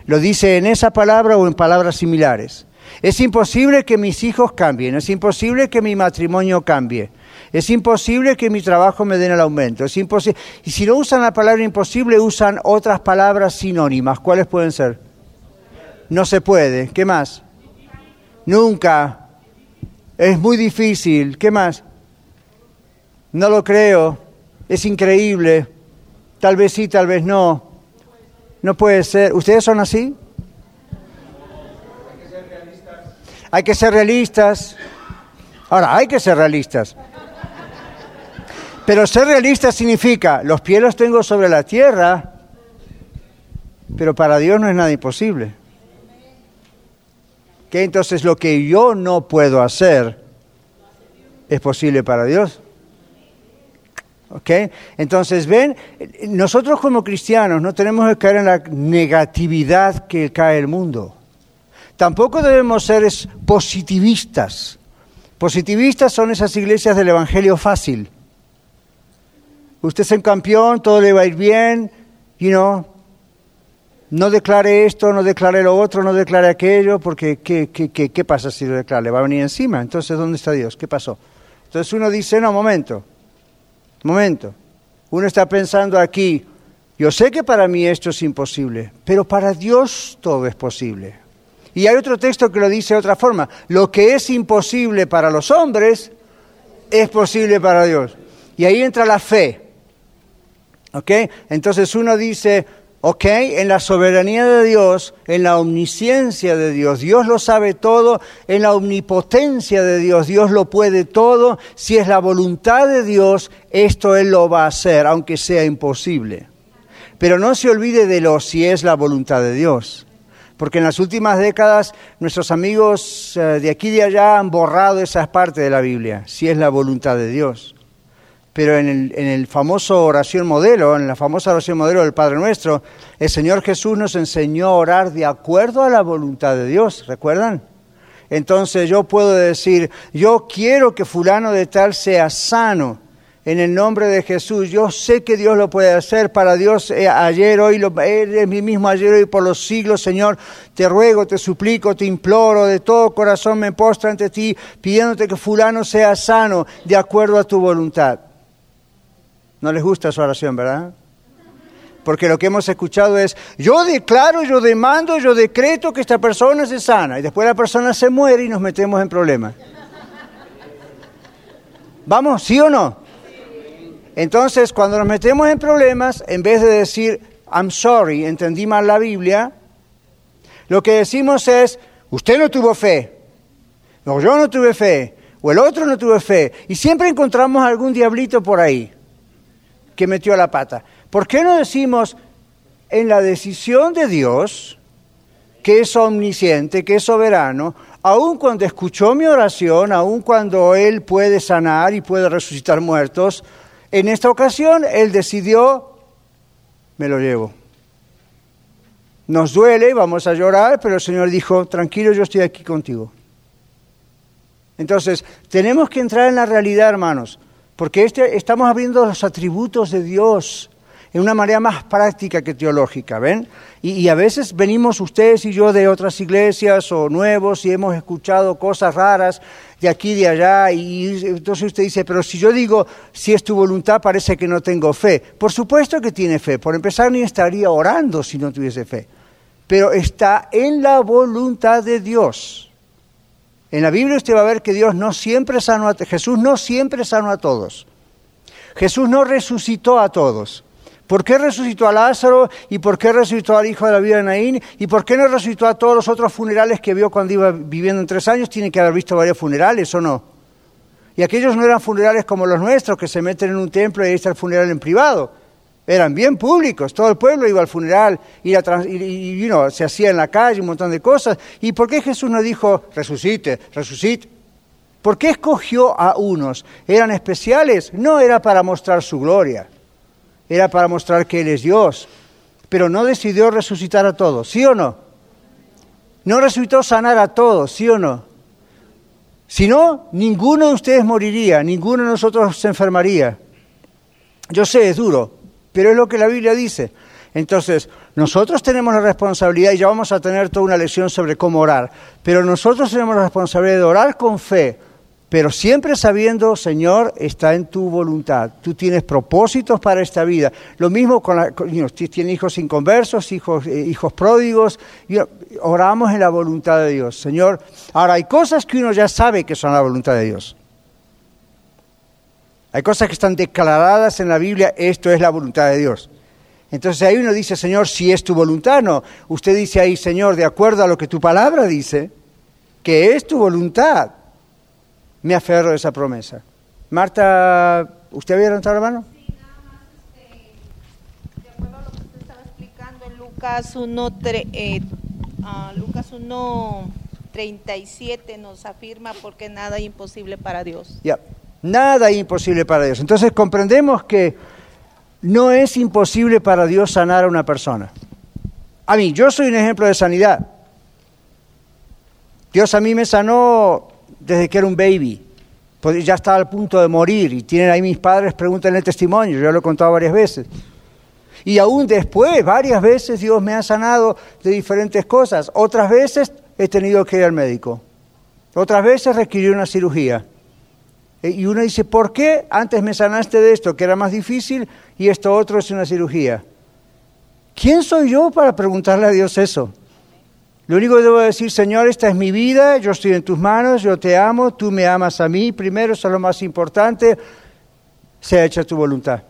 Lo dice en esa palabra o en palabras similares. Es imposible que mis hijos cambien, es imposible que mi matrimonio cambie, es imposible que mi trabajo me den el aumento, es imposible. Y si no usan la palabra imposible, usan otras palabras sinónimas. ¿Cuáles pueden ser? No se puede. ¿Qué más? Nunca. Es muy difícil. ¿Qué más? No lo creo es increíble, tal vez sí, tal vez no, no puede ser. ¿Ustedes son así? Hay que ser realistas. Ahora, hay que ser realistas. Pero ser realista significa, los pies los tengo sobre la tierra, pero para Dios no es nada imposible. ¿Qué? Entonces lo que yo no puedo hacer es posible para Dios. Entonces, ven, nosotros como cristianos no tenemos que caer en la negatividad que cae el mundo. Tampoco debemos ser positivistas. Positivistas son esas iglesias del Evangelio fácil. Usted es un campeón, todo le va a ir bien, you know, no declare esto, no declare lo otro, no declare aquello, porque ¿qué, qué, qué, qué pasa si lo declara? Le va a venir encima. Entonces, ¿dónde está Dios? ¿Qué pasó? Entonces uno dice, no, momento, momento, uno está pensando aquí, yo sé que para mí esto es imposible, pero para Dios todo es posible. Y hay otro texto que lo dice de otra forma, lo que es imposible para los hombres es posible para Dios. Y ahí entra la fe. ¿Ok? Entonces uno dice, ¿Ok? En la soberanía de Dios, en la omnisciencia de Dios, Dios lo sabe todo, en la omnipotencia de Dios, Dios lo puede todo. Si es la voluntad de Dios, esto Él lo va a hacer, aunque sea imposible. Pero no se olvide de lo si es la voluntad de Dios. Porque en las últimas décadas nuestros amigos eh, de aquí y de allá han borrado esa parte de la Biblia, si es la voluntad de Dios pero en el, famoso oración modelo, en la famosa oración modelo del Padre Nuestro, el Señor Jesús nos enseñó a orar de acuerdo a la voluntad de Dios, ¿recuerdan? Entonces yo puedo decir, yo quiero que fulano de tal sea sano en el nombre de Jesús. Yo sé que Dios lo puede hacer para Dios eh, ayer, hoy, lo, es mi mismo ayer, hoy, por los siglos, Señor. Te ruego, te suplico, te imploro, de todo corazón me postro ante ti, pidiéndote que fulano sea sano de acuerdo a tu voluntad. No les gusta su oración, ¿verdad? Porque lo que hemos escuchado es, yo declaro, yo demando, yo decreto que esta persona se sana. Y después la persona se muere y nos metemos en problemas. ¿Vamos? ¿Sí o no? Entonces, cuando nos metemos en problemas, en vez de decir, I'm sorry, entendí mal la Biblia, lo que decimos es, usted no tuvo fe, o yo no tuve fe, o el otro no tuvo fe. Y siempre encontramos algún diablito por ahí que metió la pata. ¿Por qué no decimos en la decisión de Dios, que es omnisciente, que es soberano, aun cuando escuchó mi oración, aun cuando Él puede sanar y puede resucitar muertos, en esta ocasión Él decidió, me lo llevo. Nos duele, vamos a llorar, pero el Señor dijo, tranquilo, yo estoy aquí contigo. Entonces, tenemos que entrar en la realidad, hermanos. Porque este, estamos abriendo los atributos de Dios en una manera más práctica que teológica, ¿ven? Y, a veces venimos ustedes y yo de otras iglesias o nuevos y hemos escuchado cosas raras de aquí y de allá y entonces usted dice, pero si yo digo, si es tu voluntad, parece que no tengo fe. Por supuesto que tiene fe. Por empezar, ni estaría orando si no tuviese fe. Pero está en la voluntad de Dios. En la Biblia usted va a ver que Dios no siempre sanó a Jesús no siempre sanó a todos. Jesús no resucitó a todos. ¿Por qué resucitó a Lázaro? ¿Y por qué resucitó al hijo de la vida de Naín? ¿Y por qué no resucitó a todos los otros funerales que vio cuando iba viviendo en tres años? Tiene que haber visto varios funerales, ¿o no? Y aquellos no eran funerales como los nuestros, que se meten en un templo y ahí está el funeral en privado. Eran bien públicos, todo el pueblo iba al funeral y, y, se hacía en la calle un montón de cosas. ¿Y por qué Jesús no dijo, resucite, resucite? ¿Por qué escogió a unos? ¿Eran especiales? No era para mostrar su gloria era para mostrar que Él es Dios, pero no decidió resucitar a todos, ¿sí o no? No resucitó sanar a todos, ¿sí o no? Si no, ninguno de ustedes moriría, ninguno de nosotros se enfermaría. Yo sé, es duro, pero es lo que la Biblia dice. Entonces, nosotros tenemos la responsabilidad, y ya vamos a tener toda una lección sobre cómo orar, pero nosotros tenemos la responsabilidad de orar con fe, pero siempre sabiendo, Señor, está en tu voluntad. Tú tienes propósitos para esta vida. Lo mismo con, la, tiene hijos inconversos, hijos, eh, hijos pródigos. oramos en la voluntad de Dios, Señor. Ahora, hay cosas que uno ya sabe que son la voluntad de Dios. Hay cosas que están declaradas en la Biblia, esto es la voluntad de Dios. Entonces ahí uno dice, Señor, si es tu voluntad, no. Usted dice ahí, Señor, de acuerdo a lo que tu palabra dice, que es tu voluntad me aferro a esa promesa. Marta, ¿usted había levantado la mano? Sí, nada más, este, de acuerdo a lo que usted estaba explicando en Lucas 1, eh, uh, Lucas 1, 37 nos afirma porque nada es imposible para Dios. Ya, nada imposible para Dios. Entonces comprendemos que no es imposible para Dios sanar a una persona. A mí, yo soy un ejemplo de sanidad. Dios a mí me sanó desde que era un baby. Pues ya estaba al punto de morir y tienen ahí mis padres, preguntan el testimonio, yo lo he contado varias veces. Y aún después, varias veces Dios me ha sanado de diferentes cosas. Otras veces he tenido que ir al médico. Otras veces requirió una cirugía. E, y uno dice, ¿por qué antes me sanaste de esto, que era más difícil, y esto otro es una cirugía? ¿Quién soy yo para preguntarle a Dios eso? Lo único que debo decir, Señor, esta es mi vida, yo estoy en tus manos, yo te amo, tú me amas a mí, primero, eso es lo más importante, sea hecha tu voluntad.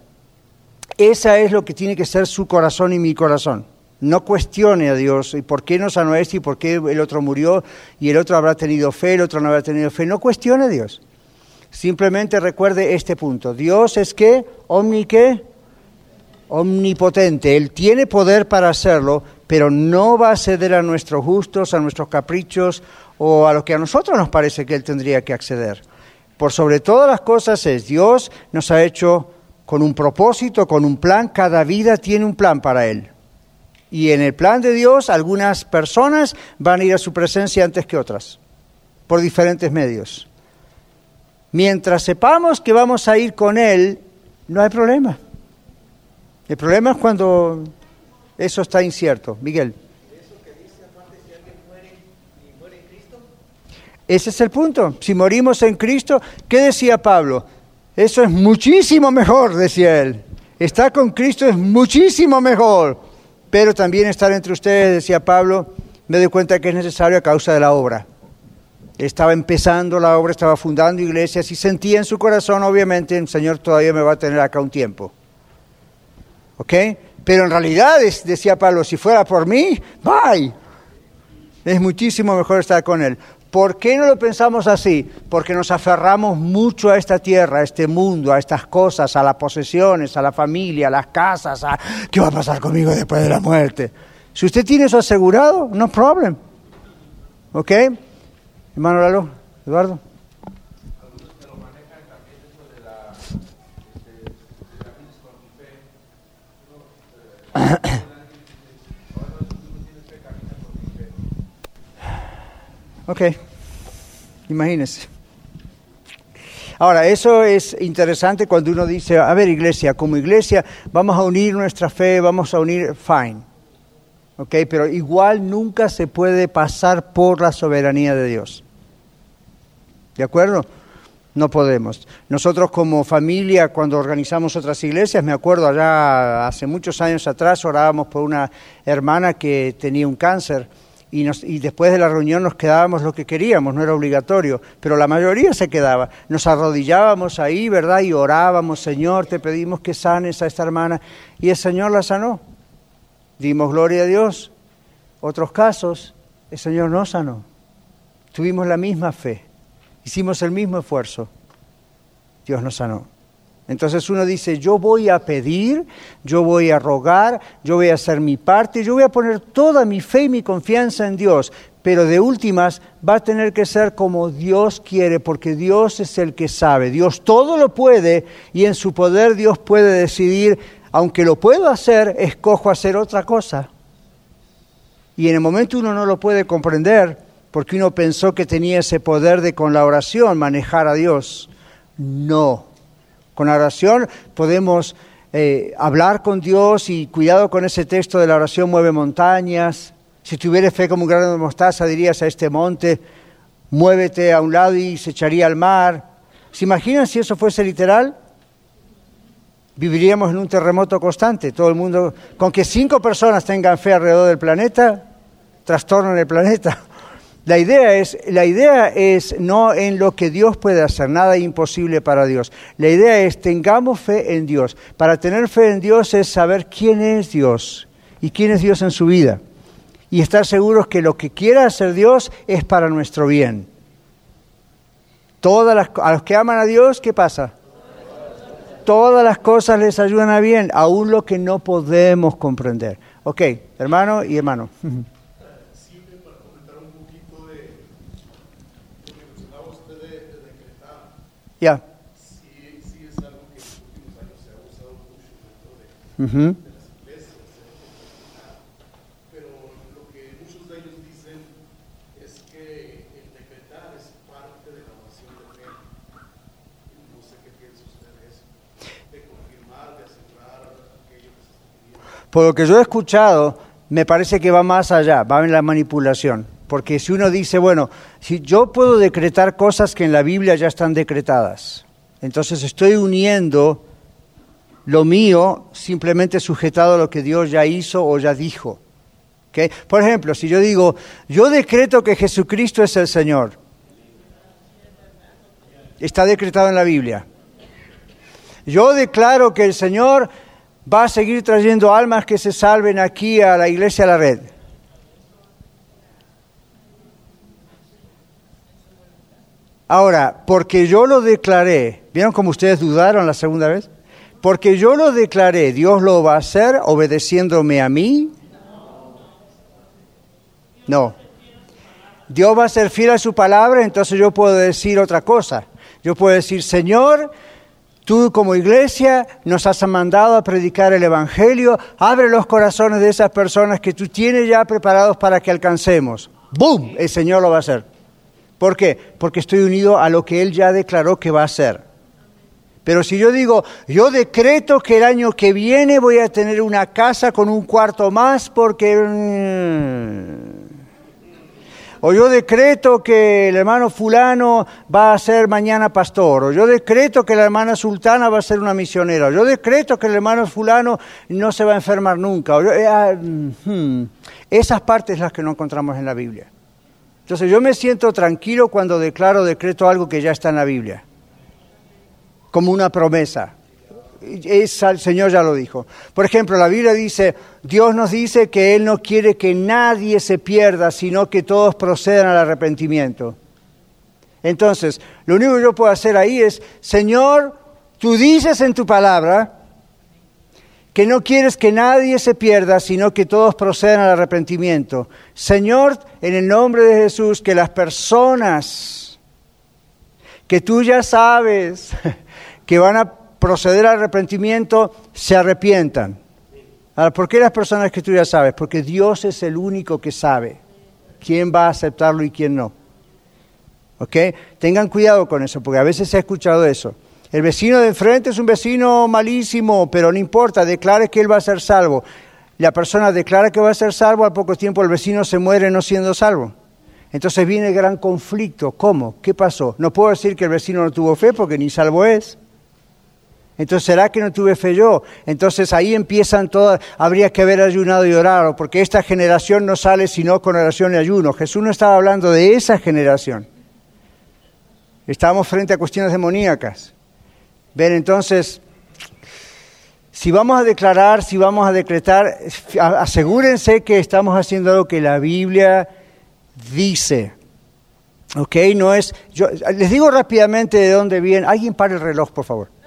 Esa es lo que tiene que ser su corazón y mi corazón. No cuestione a Dios y por qué no sanó este y por qué el otro murió y el otro habrá tenido fe, el otro no habrá tenido fe. No cuestione a Dios. Simplemente recuerde este punto. Dios es que, omni omnipotente. Él tiene poder para hacerlo, pero no va a ceder a nuestros gustos, a nuestros caprichos o a lo que a nosotros nos parece que Él tendría que acceder. Por sobre todas las cosas es Dios nos ha hecho con un propósito, con un plan, cada vida tiene un plan para Él. Y en el plan de Dios algunas personas van a ir a su presencia antes que otras, por diferentes medios. Mientras sepamos que vamos a ir con Él, no hay problema. El problema es cuando eso está incierto. Miguel. Ese es el punto. Si morimos en Cristo, ¿qué decía Pablo? Eso es muchísimo mejor, decía él. Estar con Cristo es muchísimo mejor. Pero también estar entre ustedes, decía Pablo, me doy cuenta que es necesario a causa de la obra. Estaba empezando la obra, estaba fundando iglesias y sentía en su corazón, obviamente, el Señor todavía me va a tener acá un tiempo. ¿Ok? Pero en realidad, decía Pablo, si fuera por mí, bye. Es muchísimo mejor estar con Él. ¿Por qué no lo pensamos así? Porque nos aferramos mucho a esta tierra, a este mundo, a estas cosas, a las posesiones, a la familia, a las casas, a qué va a pasar conmigo después de la muerte. Si usted tiene eso asegurado, no problem. ¿Ok? Hermano Lalo, Eduardo. ok, imagínese. Ahora, eso es interesante cuando uno dice, a ver, iglesia, como iglesia vamos a unir nuestra fe, vamos a unir, fine. Ok, pero igual nunca se puede pasar por la soberanía de Dios. ¿De acuerdo? no podemos. Nosotros como familia, cuando organizamos otras iglesias, me acuerdo allá hace muchos años atrás, orábamos por una hermana que tenía un cáncer y, después de la reunión nos quedábamos lo que queríamos, no era obligatorio, pero la mayoría se quedaba. Nos arrodillábamos ahí, ¿verdad? Y orábamos, Señor, te pedimos que sanes a esta hermana. Y el Señor la sanó. Dimos gloria a Dios. Otros casos, el Señor no sanó. Tuvimos la misma fe, hicimos el mismo esfuerzo. Dios nos sanó. Entonces uno dice, yo voy a pedir, yo voy a rogar, yo voy a hacer mi parte, yo voy a poner toda mi fe y mi confianza en Dios, pero de últimas va a tener que ser como Dios quiere, porque Dios es el que sabe, Dios todo lo puede y en su poder Dios puede decidir, aunque lo puedo hacer, escojo hacer otra cosa. Y en el momento uno no lo puede comprender, porque uno pensó que tenía ese poder de con la oración manejar a Dios. No con la oración podemos eh, hablar con Dios y cuidado con ese texto de la oración mueve montañas. Si tuvieras fe como un grano de mostaza, dirías a este monte, muévete a un lado y se echaría al mar. ¿Se imaginan si eso fuese literal? Viviríamos en un terremoto constante. Todo el mundo, con que cinco personas tengan fe alrededor del planeta, trastornan el planeta. La idea, es, la idea es no en lo que Dios puede hacer, nada imposible para Dios. La idea es tengamos fe en Dios. Para tener fe en Dios es saber quién es Dios y quién es Dios en su vida. Y estar seguros que lo que quiera hacer Dios es para nuestro bien. Todas a los que aman a Dios, ¿qué pasa? Todas las cosas les ayudan a bien, aún lo que no podemos comprender. Ok, hermano y hermano. Ya. Sí, sí. Por lo que yo he escuchado, me parece que va más allá, va en la manipulación. Porque si uno dice, bueno, si yo puedo decretar cosas que en la Biblia ya están decretadas, entonces estoy uniendo lo mío simplemente sujetado a lo que Dios ya hizo o ya dijo. ¿Okay? Por ejemplo, si yo digo, yo decreto que Jesucristo es el Señor, está decretado en la Biblia. Yo declaro que el Señor va a seguir trayendo almas que se salven aquí a la iglesia a la red. Ahora, porque yo lo declaré, ¿vieron cómo ustedes dudaron la segunda vez? Porque yo lo declaré, ¿Dios lo va a hacer obedeciéndome a mí? No. Dios va a ser fiel a su palabra, entonces yo puedo decir otra cosa. Yo puedo decir, Señor, tú como iglesia nos has mandado a predicar el Evangelio, abre los corazones de esas personas que tú tienes ya preparados para que alcancemos. ¡Bum! El Señor lo va a hacer. ¿Por qué? Porque estoy unido a lo que Él ya declaró que va a hacer. Pero si yo digo, yo decreto que el año que viene voy a tener una casa con un cuarto más porque... Mm, o yo decreto que el hermano fulano va a ser mañana pastor, o yo decreto que la hermana sultana va a ser una misionera, o yo decreto que el hermano fulano no se va a enfermar nunca. Eh, ah, hmm, esas partes las que no encontramos en la Biblia. Entonces yo me siento tranquilo cuando declaro, decreto algo que ya está en la Biblia, como una promesa. el Señor ya lo dijo. Por ejemplo, la Biblia dice, Dios nos dice que Él no quiere que nadie se pierda, sino que todos procedan al arrepentimiento. Entonces, lo único que yo puedo hacer ahí es, Señor, tú dices en tu palabra que no quieres que nadie se pierda, sino que todos procedan al arrepentimiento. Señor, en el nombre de Jesús, que las personas que tú ya sabes que van a proceder al arrepentimiento, se arrepientan. Ahora, ¿por qué las personas que tú ya sabes? Porque Dios es el único que sabe quién va a aceptarlo y quién no. ¿Ok? Tengan cuidado con eso, porque a veces se ha escuchado eso. El vecino de enfrente es un vecino malísimo, pero no importa, declare que él va a ser salvo. La persona declara que va a ser salvo, al poco tiempo el vecino se muere no siendo salvo. Entonces viene el gran conflicto. ¿Cómo? ¿Qué pasó? No puedo decir que el vecino no tuvo fe porque ni salvo es. Entonces, ¿será que no tuve fe yo? Entonces ahí empiezan todas, habría que haber ayunado y orado, porque esta generación no sale sino con oración y ayuno. Jesús no estaba hablando de esa generación. Estábamos frente a cuestiones demoníacas. Ven, entonces, si vamos a declarar, si vamos a decretar, asegúrense que estamos haciendo lo que la Biblia dice. ¿Ok? No es. Yo, les digo rápidamente de dónde viene. Alguien para el reloj, por favor.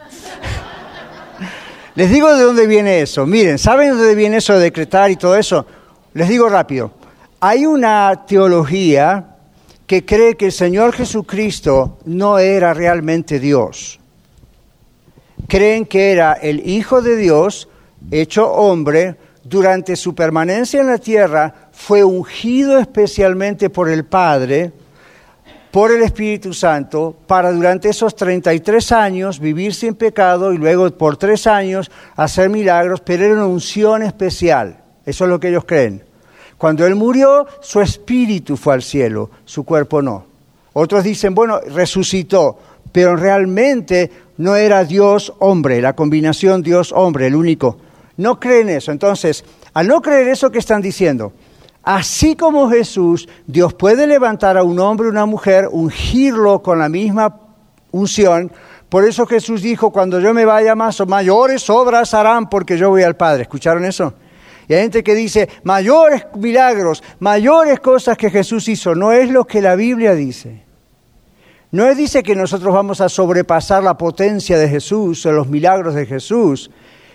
Les digo de dónde viene eso. Miren, ¿saben de dónde viene eso de decretar y todo eso? Les digo rápido. Hay una teología que cree que el Señor Jesucristo no era realmente Dios. Creen que era el Hijo de Dios, hecho hombre, durante su permanencia en la tierra, fue ungido especialmente por el Padre por el Espíritu Santo para durante esos 33 años vivir sin pecado y luego por tres años hacer milagros, pero era una unción especial. Eso es lo que ellos creen. Cuando Él murió, su espíritu fue al cielo, su cuerpo no. Otros dicen, bueno, resucitó, pero realmente no era Dios hombre, la combinación Dios hombre, el único. No creen eso. Entonces, al no creer eso, ¿qué están diciendo? Así como Jesús, Dios puede levantar a un hombre una mujer, ungirlo con la misma unción. Por eso Jesús dijo, cuando yo me vaya más, mayores obras harán porque yo voy al Padre. ¿Escucharon eso? Y hay gente que dice, mayores milagros, mayores cosas que Jesús hizo. No es lo que la Biblia dice. No es dice que nosotros vamos a sobrepasar la potencia de Jesús o los milagros de Jesús.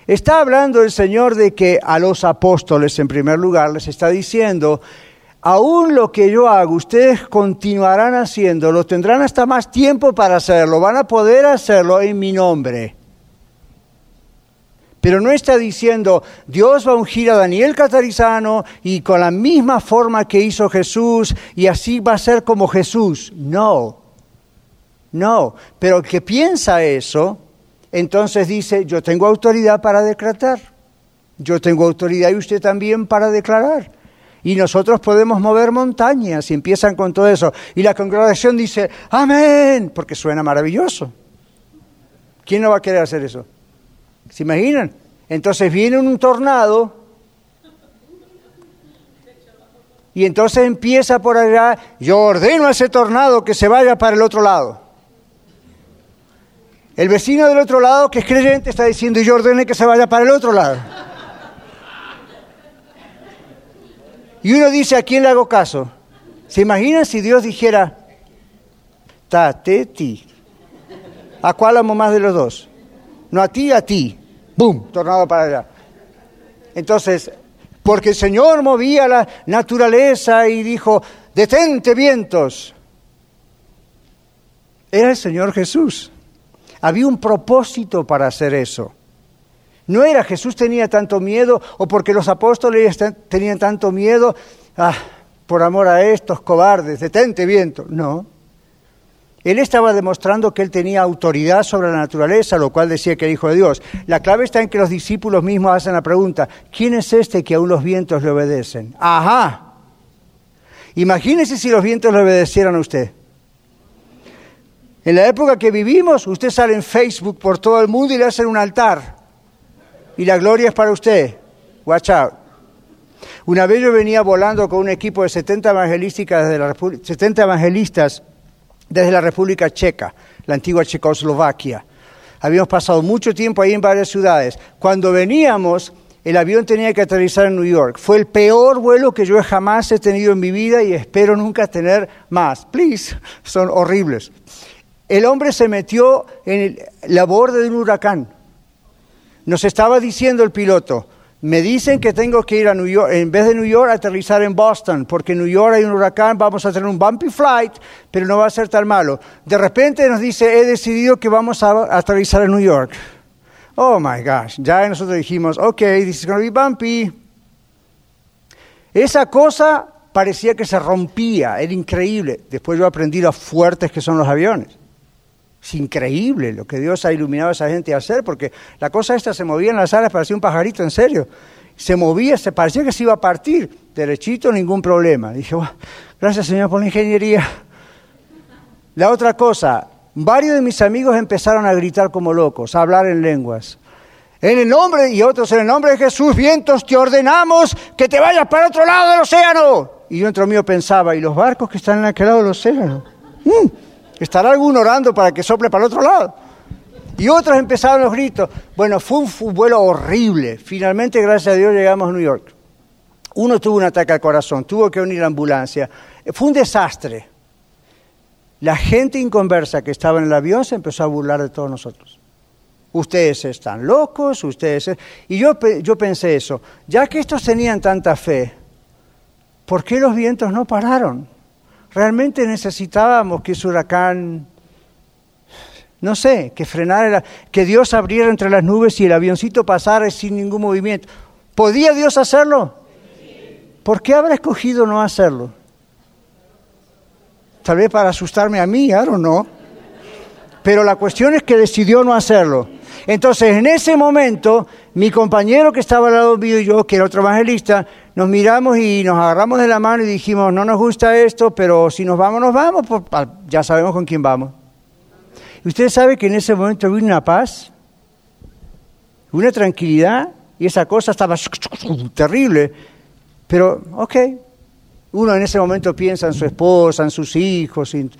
Está hablando el Señor de que a los apóstoles, en primer lugar, les está diciendo, aún lo que yo hago, ustedes continuarán haciéndolo, tendrán hasta más tiempo para hacerlo, van a poder hacerlo en mi nombre. Pero no está diciendo, Dios va a ungir a Daniel Catarizano y con la misma forma que hizo Jesús y así va a ser como Jesús. No, no, pero el que piensa eso, entonces dice, yo tengo autoridad para decretar, yo tengo autoridad y usted también para declarar. Y nosotros podemos mover montañas y empiezan con todo eso. Y la congregación dice, amén, porque suena maravilloso. ¿Quién no va a querer hacer eso? ¿Se imaginan? Entonces viene un tornado y entonces empieza por allá, yo ordeno a ese tornado que se vaya para el otro lado. El vecino del otro lado, que es creyente, está diciendo, y yo ordene que se vaya para el otro lado. Y uno dice, ¿a quién le hago caso? ¿Se imaginan si Dios dijera, tate ti? ¿A cuál amo más de los dos? No a ti, a ti. ¡Bum! Tornado para allá. Entonces, porque el Señor movía la naturaleza y dijo, detente vientos. Era el Señor Jesús. Había un propósito para hacer eso. No era Jesús tenía tanto miedo o porque los apóstoles tenían tanto miedo, ah, por amor a estos cobardes, detente viento. No. Él estaba demostrando que él tenía autoridad sobre la naturaleza, lo cual decía que era hijo de Dios. La clave está en que los discípulos mismos hacen la pregunta, ¿quién es este que aún los vientos le obedecen? Ajá. Imagínese si los vientos le obedecieran a usted. En la época que vivimos, usted sale en Facebook por todo el mundo y le hacen un altar. Y la gloria es para usted. Watch out. Una vez yo venía volando con un equipo de 70 evangelistas desde la, 70 evangelistas desde la República Checa, la antigua Checoslovaquia. Habíamos pasado mucho tiempo ahí en varias ciudades. Cuando veníamos, el avión tenía que aterrizar en New York. Fue el peor vuelo que yo jamás he tenido en mi vida y espero nunca tener más. Please, son horribles el hombre se metió en la borde de un huracán. Nos estaba diciendo el piloto, me dicen que tengo que ir a New York, en vez de New York, aterrizar en Boston, porque en New York hay un huracán, vamos a tener un bumpy flight, pero no va a ser tan malo. De repente nos dice, he decidido que vamos a aterrizar en New York. Oh my gosh, ya nosotros dijimos, ok, this is going to be bumpy. Esa cosa parecía que se rompía, era increíble. Después yo aprendí lo fuertes que son los aviones. Es increíble lo que Dios ha iluminado a esa gente a hacer, porque la cosa esta se movía en las alas, parecía un pajarito, en serio. Se movía, se parecía que se iba a partir, derechito, ningún problema. Dije, gracias Señor por la ingeniería. La otra cosa, varios de mis amigos empezaron a gritar como locos, a hablar en lenguas. En el nombre, y otros, en el nombre de Jesús, vientos, te ordenamos que te vayas para otro lado del océano. Y yo entre mío pensaba, ¿y los barcos que están en aquel lado del océano? Mm, ¿Estará alguno orando para que sople para el otro lado? Y otros empezaron los gritos. Bueno, fue un, vuelo horrible. Finalmente, gracias a Dios, llegamos a New York. Uno tuvo un ataque al corazón, tuvo que unir la ambulancia. Fue un desastre. La gente inconversa que estaba en el avión se empezó a burlar de todos nosotros. Ustedes están locos, ustedes... Y yo, yo pensé eso, ya que estos tenían tanta fe, ¿por qué los vientos no pararon? Realmente necesitábamos que ese huracán, no sé, que frenara, que Dios abriera entre las nubes y el avioncito pasara sin ningún movimiento. ¿Podía Dios hacerlo? ¿Por qué habrá escogido no hacerlo? Tal vez para asustarme a mí, don't know. Pero la cuestión es que decidió no hacerlo. Entonces, en ese momento, mi compañero que estaba al lado mío y yo, que era otro evangelista, nos miramos y nos agarramos de la mano y dijimos, no nos gusta esto, pero si nos vamos, nos vamos, pues, ya sabemos con quién vamos. Usted sabe que en ese momento hubo una paz, una tranquilidad, y esa cosa estaba terrible. Pero, ok, uno en ese momento piensa en su esposa, en sus hijos, en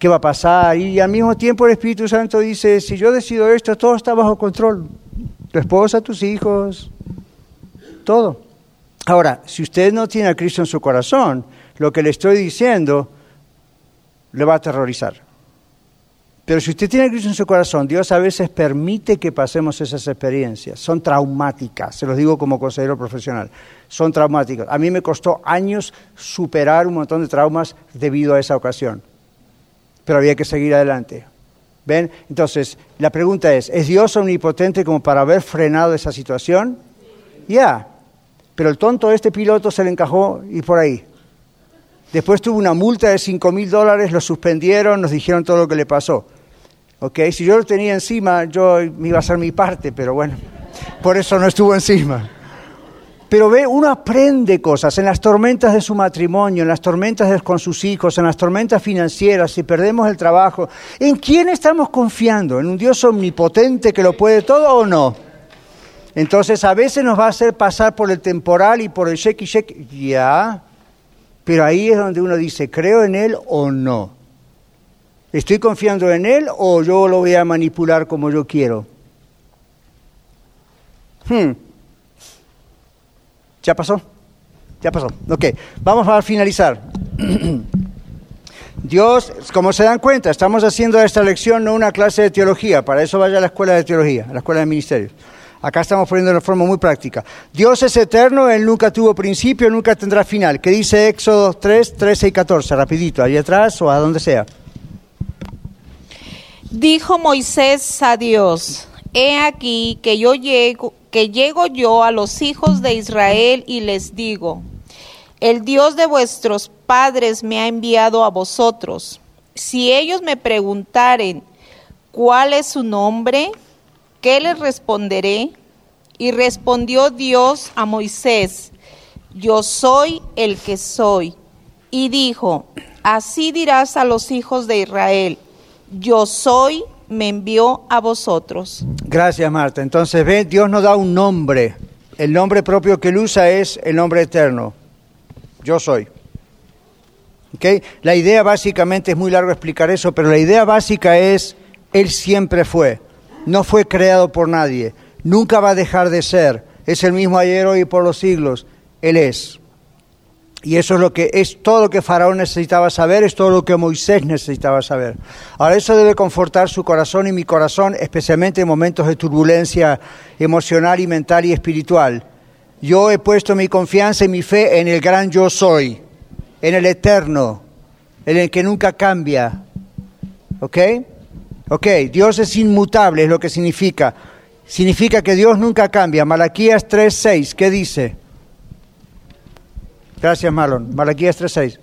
qué va a pasar, y al mismo tiempo el Espíritu Santo dice, si yo decido esto, todo está bajo control. Tu esposa, tus hijos, todo. Ahora, si usted no tiene a Cristo en su corazón, lo que le estoy diciendo le va a aterrorizar. Pero si usted tiene a Cristo en su corazón, Dios a veces permite que pasemos esas experiencias. Son traumáticas, se los digo como consejero profesional. Son traumáticas. A mí me costó años superar un montón de traumas debido a esa ocasión. Pero había que seguir adelante. ¿Ven? Entonces, la pregunta es, ¿es Dios omnipotente como para haber frenado esa situación? Ya. Pero el tonto de este piloto se le encajó y por ahí. Después tuvo una multa de 5 mil dólares, lo suspendieron, nos dijeron todo lo que le pasó. ¿Ok? Si yo lo tenía encima, yo me iba a hacer mi parte, pero bueno, por eso no estuvo encima. Pero ve, uno aprende cosas en las tormentas de su matrimonio, en las tormentas con sus hijos, en las tormentas financieras, si perdemos el trabajo. ¿En quién estamos confiando? ¿En un Dios omnipotente que lo puede todo o no? Entonces a veces nos va a hacer pasar por el temporal y por el cheque y cheque. Ya, pero ahí es donde uno dice, ¿creo en Él o no? ¿Estoy confiando en Él o yo lo voy a manipular como yo quiero? Hmm. ¿Ya pasó? Ya pasó. Ok, vamos a finalizar. Dios, como se dan cuenta, estamos haciendo esta lección no una clase de teología, para eso vaya a la escuela de teología, a la escuela de ministerios. Acá estamos poniendo de forma muy práctica. Dios es eterno, Él nunca tuvo principio, nunca tendrá final. ¿Qué dice Éxodo 3, 13 y 14? Rapidito, ahí atrás o a donde sea. Dijo Moisés a Dios, he aquí que yo llego, que llego yo a los hijos de Israel y les digo, el Dios de vuestros padres me ha enviado a vosotros. Si ellos me preguntaren cuál es su nombre, ¿qué les responderé? Y respondió Dios a Moisés, yo soy el que soy. Y dijo, así dirás a los hijos de Israel, yo soy, me envió a vosotros. Gracias, Marta. Entonces, ve, Dios nos da un nombre. El nombre propio que él usa es el nombre eterno. Yo soy. ¿Ok? La idea básicamente es muy largo explicar eso, pero la idea básica es, Él siempre fue. No fue creado por nadie. Nunca va a dejar de ser. Es el mismo ayer, hoy y por los siglos. Él es. Y eso es lo que es todo lo que Faraón necesitaba saber, es todo lo que Moisés necesitaba saber. Ahora eso debe confortar su corazón y mi corazón, especialmente en momentos de turbulencia emocional y mental y espiritual. Yo he puesto mi confianza y mi fe en el gran yo soy, en el eterno, en el que nunca cambia. ¿Ok? Ok, Dios es inmutable, es lo que significa. Significa que Dios nunca cambia. Malaquías 3.6, ¿qué dice? Gracias, Marlon. Malaquías 3.6.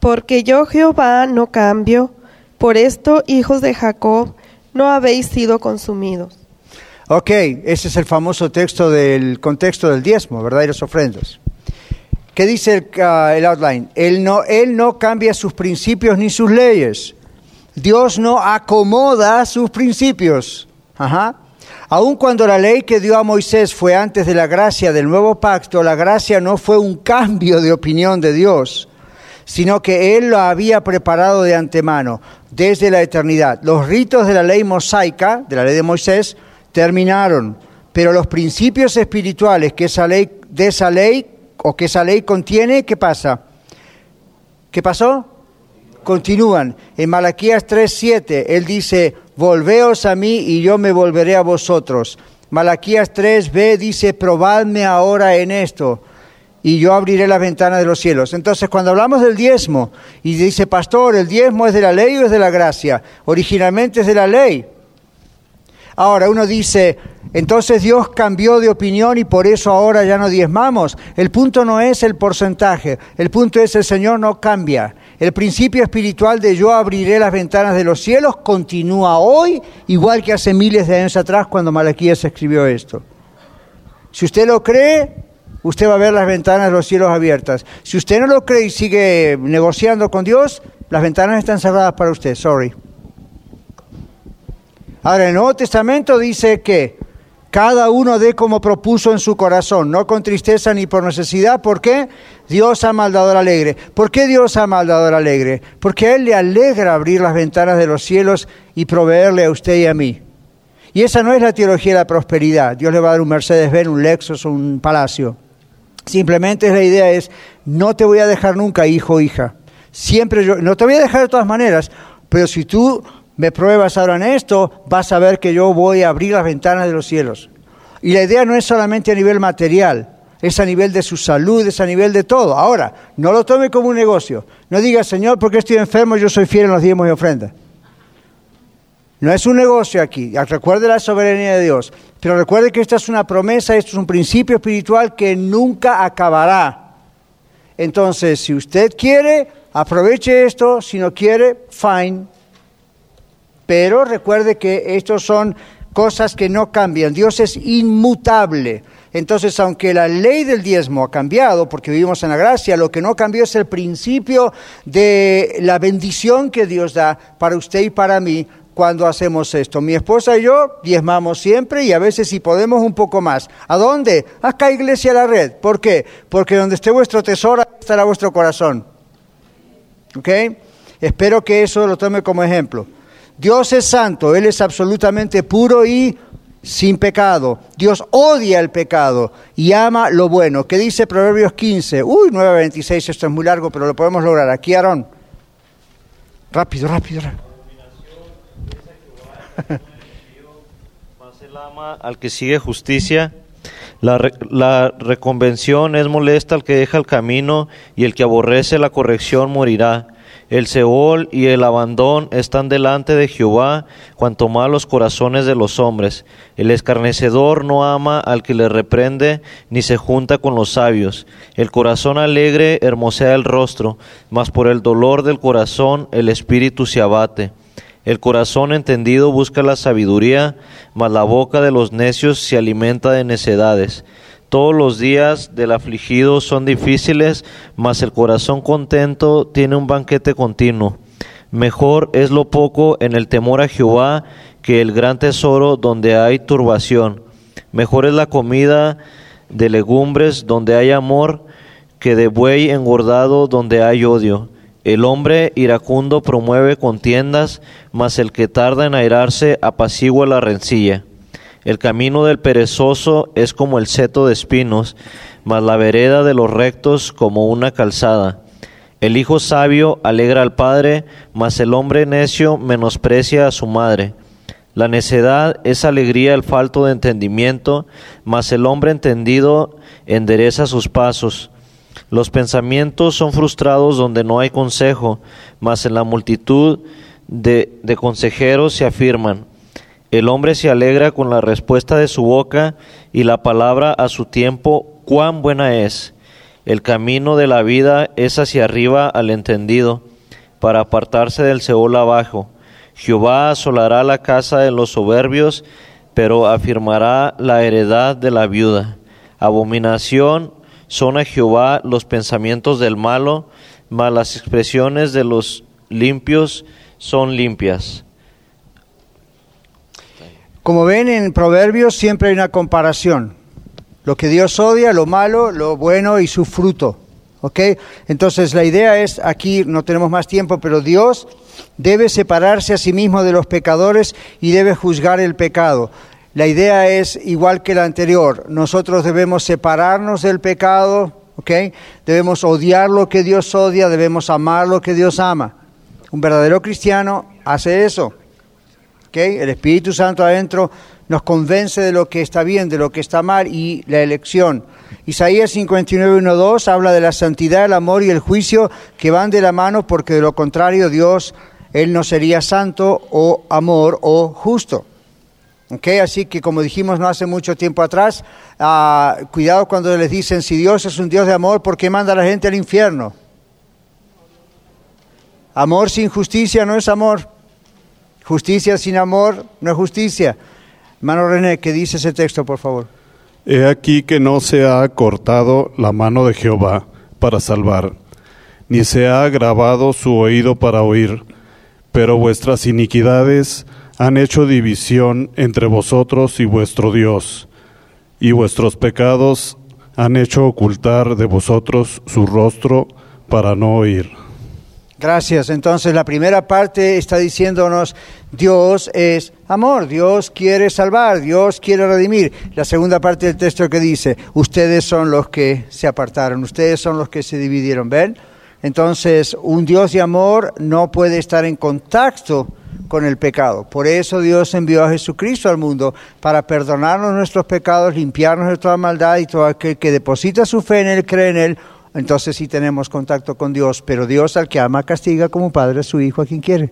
Porque yo Jehová no cambio, por esto, hijos de Jacob, no habéis sido consumidos. Ok, ese es el famoso texto del contexto del diezmo, ¿verdad? Y las ofrendas. ¿Qué dice el, uh, el outline? Él no, él no cambia sus principios ni sus leyes. Dios no acomoda sus principios. Ajá. Aun cuando la ley que dio a Moisés fue antes de la gracia del nuevo pacto, la gracia no fue un cambio de opinión de Dios, sino que Él lo había preparado de antemano, desde la eternidad. Los ritos de la ley mosaica, de la ley de Moisés, terminaron, pero los principios espirituales que esa ley, de esa ley o que esa ley contiene, ¿qué pasa? ¿Qué pasó? Continúan. En Malaquías 3:7 él dice, "Volveos a mí y yo me volveré a vosotros." Malaquías 3b dice, "Probadme ahora en esto." y yo abriré las ventanas de los cielos. Entonces, cuando hablamos del diezmo y dice, pastor, ¿el diezmo es de la ley o es de la gracia? Originalmente es de la ley. Ahora uno dice, entonces Dios cambió de opinión y por eso ahora ya no diezmamos. El punto no es el porcentaje, el punto es el Señor no cambia. El principio espiritual de yo abriré las ventanas de los cielos continúa hoy, igual que hace miles de años atrás cuando Malaquías escribió esto. Si usted lo cree, usted va a ver las ventanas de los cielos abiertas. Si usted no lo cree y sigue negociando con Dios, las ventanas están cerradas para usted, sorry. Ahora, el Nuevo Testamento dice que cada uno dé como propuso en su corazón, no con tristeza ni por necesidad. ¿Por qué? Dios ama al dador alegre. ¿Por qué Dios ama al dador alegre? Porque a Él le alegra abrir las ventanas de los cielos y proveerle a usted y a mí. Y esa no es la teología de la prosperidad. Dios le va a dar un Mercedes-Benz, un Lexus, un palacio. Simplemente la idea es, no te voy a dejar nunca, hijo o hija. Siempre yo, no te voy a dejar de todas maneras, pero si tú me pruebas ahora en esto, vas a ver que yo voy a abrir las ventanas de los cielos. Y la idea no es solamente a nivel material, es a nivel de su salud, es a nivel de todo. Ahora, no lo tome como un negocio. No diga, Señor, porque estoy enfermo, yo soy fiel en los diezmos y ofrendas. No es un negocio aquí. Recuerde la soberanía de Dios. Pero recuerde que esta es una promesa, esto es un principio espiritual que nunca acabará. Entonces, si usted quiere, aproveche esto. Si no quiere, fine. Pero recuerde que estos son cosas que no cambian. Dios es inmutable. Entonces, aunque la ley del diezmo ha cambiado, porque vivimos en la gracia, lo que no cambió es el principio de la bendición que Dios da para usted y para mí cuando hacemos esto. Mi esposa y yo diezmamos siempre y a veces si podemos un poco más. ¿A dónde? Acá Iglesia La Red. ¿Por qué? Porque donde esté vuestro tesoro estará vuestro corazón. ¿Ok? Espero que eso lo tome como ejemplo. Dios es santo, Él es absolutamente puro y sin pecado. Dios odia el pecado y ama lo bueno. ¿Qué dice Proverbios 15? Uy, 9.26, esto es muy largo, pero lo podemos lograr. Aquí, Aarón. Rápido, rápido, rápido. al que sigue justicia. La, la reconvención es molesta al que deja el camino y el que aborrece la corrección morirá. El Seol y el abandón están delante de Jehová, cuanto más los corazones de los hombres. El escarnecedor no ama al que le reprende, ni se junta con los sabios. El corazón alegre hermosea el rostro, mas por el dolor del corazón el espíritu se abate. El corazón entendido busca la sabiduría, mas la boca de los necios se alimenta de necedades. Todos los días del afligido son difíciles, mas el corazón contento tiene un banquete continuo. Mejor es lo poco en el temor a Jehová que el gran tesoro donde hay turbación. Mejor es la comida de legumbres donde hay amor que de buey engordado donde hay odio. El hombre iracundo promueve contiendas, mas el que tarda en airarse apacigua la rencilla. El camino del perezoso es como el seto de espinos, mas la vereda de los rectos como una calzada. El hijo sabio alegra al padre, mas el hombre necio menosprecia a su madre. La necedad es alegría el falto de entendimiento, mas el hombre entendido endereza sus pasos. Los pensamientos son frustrados donde no hay consejo, mas en la multitud de, de consejeros se afirman. El hombre se alegra con la respuesta de su boca y la palabra a su tiempo, cuán buena es. El camino de la vida es hacia arriba al entendido, para apartarse del Seol abajo. Jehová asolará la casa de los soberbios, pero afirmará la heredad de la viuda. Abominación son a Jehová los pensamientos del malo, mas las expresiones de los limpios son limpias. Como ven en Proverbios siempre hay una comparación. Lo que Dios odia, lo malo, lo bueno y su fruto. ¿Ok? Entonces la idea es, aquí no tenemos más tiempo, pero Dios debe separarse a sí mismo de los pecadores y debe juzgar el pecado. La idea es igual que la anterior. Nosotros debemos separarnos del pecado, ¿ok? Debemos odiar lo que Dios odia, debemos amar lo que Dios ama. Un verdadero cristiano hace eso. ¿Ok? El Espíritu Santo adentro nos convence de lo que está bien, de lo que está mal y la elección. Isaías 59.1.2 habla de la santidad, el amor y el juicio que van de la mano porque de lo contrario Dios, Él no sería santo o amor o justo. Okay, así que como dijimos no hace mucho tiempo atrás, uh, cuidado cuando les dicen si Dios es un Dios de amor, ¿por qué manda a la gente al infierno? Amor sin justicia no es amor. Justicia sin amor no es justicia. Hermano René, ¿qué dice ese texto, por favor? He aquí que no se ha cortado la mano de Jehová para salvar, ni se ha agravado su oído para oír, pero vuestras iniquidades han hecho división entre vosotros y vuestro Dios, y vuestros pecados han hecho ocultar de vosotros su rostro para no oír. Gracias. Entonces la primera parte está diciéndonos, Dios es amor, Dios quiere salvar, Dios quiere redimir. La segunda parte del texto que dice, ustedes son los que se apartaron, ustedes son los que se dividieron, ¿ven? Entonces, un Dios de amor no puede estar en contacto con el pecado. Por eso Dios envió a Jesucristo al mundo para perdonarnos nuestros pecados, limpiarnos de toda maldad y todo aquel que deposita su fe en Él, cree en Él, entonces sí tenemos contacto con Dios. Pero Dios al que ama castiga como padre a su hijo a quien quiere.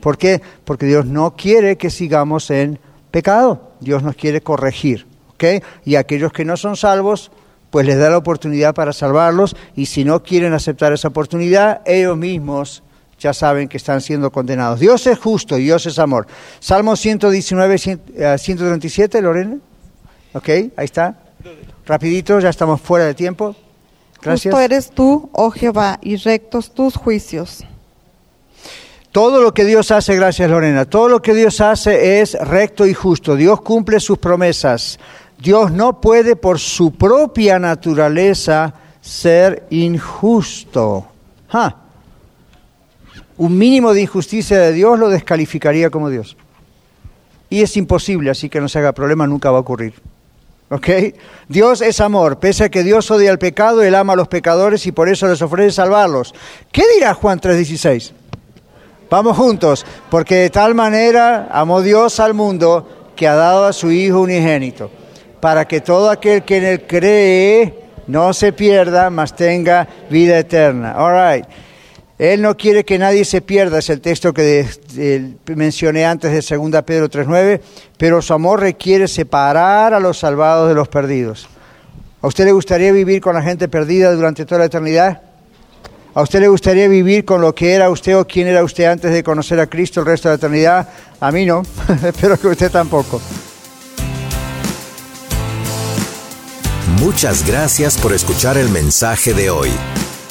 ¿Por qué? Porque Dios no quiere que sigamos en pecado. Dios nos quiere corregir. ¿ok? Y aquellos que no son salvos, pues les da la oportunidad para salvarlos. Y si no quieren aceptar esa oportunidad, ellos mismos ya saben que están siendo condenados. Dios es justo, Dios es amor. Salmo 119, 137, Lorena. ¿Ok? Ahí está. Rapidito, ya estamos fuera de tiempo. Gracias. Justo eres tú, oh Jehová, y rectos tus juicios. Todo lo que Dios hace, gracias Lorena, todo lo que Dios hace es recto y justo. Dios cumple sus promesas. Dios no puede por su propia naturaleza ser injusto. Un mínimo de injusticia de Dios lo descalificaría como Dios. Y es imposible, así que no se haga problema, nunca va a ocurrir. ¿Ok? Dios es amor, pese a que Dios odia el pecado, Él ama a los pecadores y por eso les ofrece salvarlos. ¿Qué dirá Juan 3:16? Vamos juntos, porque de tal manera amó Dios al mundo que ha dado a su Hijo unigénito, para que todo aquel que en Él cree no se pierda, mas tenga vida eterna. All right. Él no quiere que nadie se pierda, es el texto que mencioné antes de 2 Pedro 3.9, pero su amor requiere separar a los salvados de los perdidos. ¿A usted le gustaría vivir con la gente perdida durante toda la eternidad? ¿A usted le gustaría vivir con lo que era usted o quién era usted antes de conocer a Cristo el resto de la eternidad? A mí no, espero que usted tampoco. Muchas gracias por escuchar el mensaje de hoy.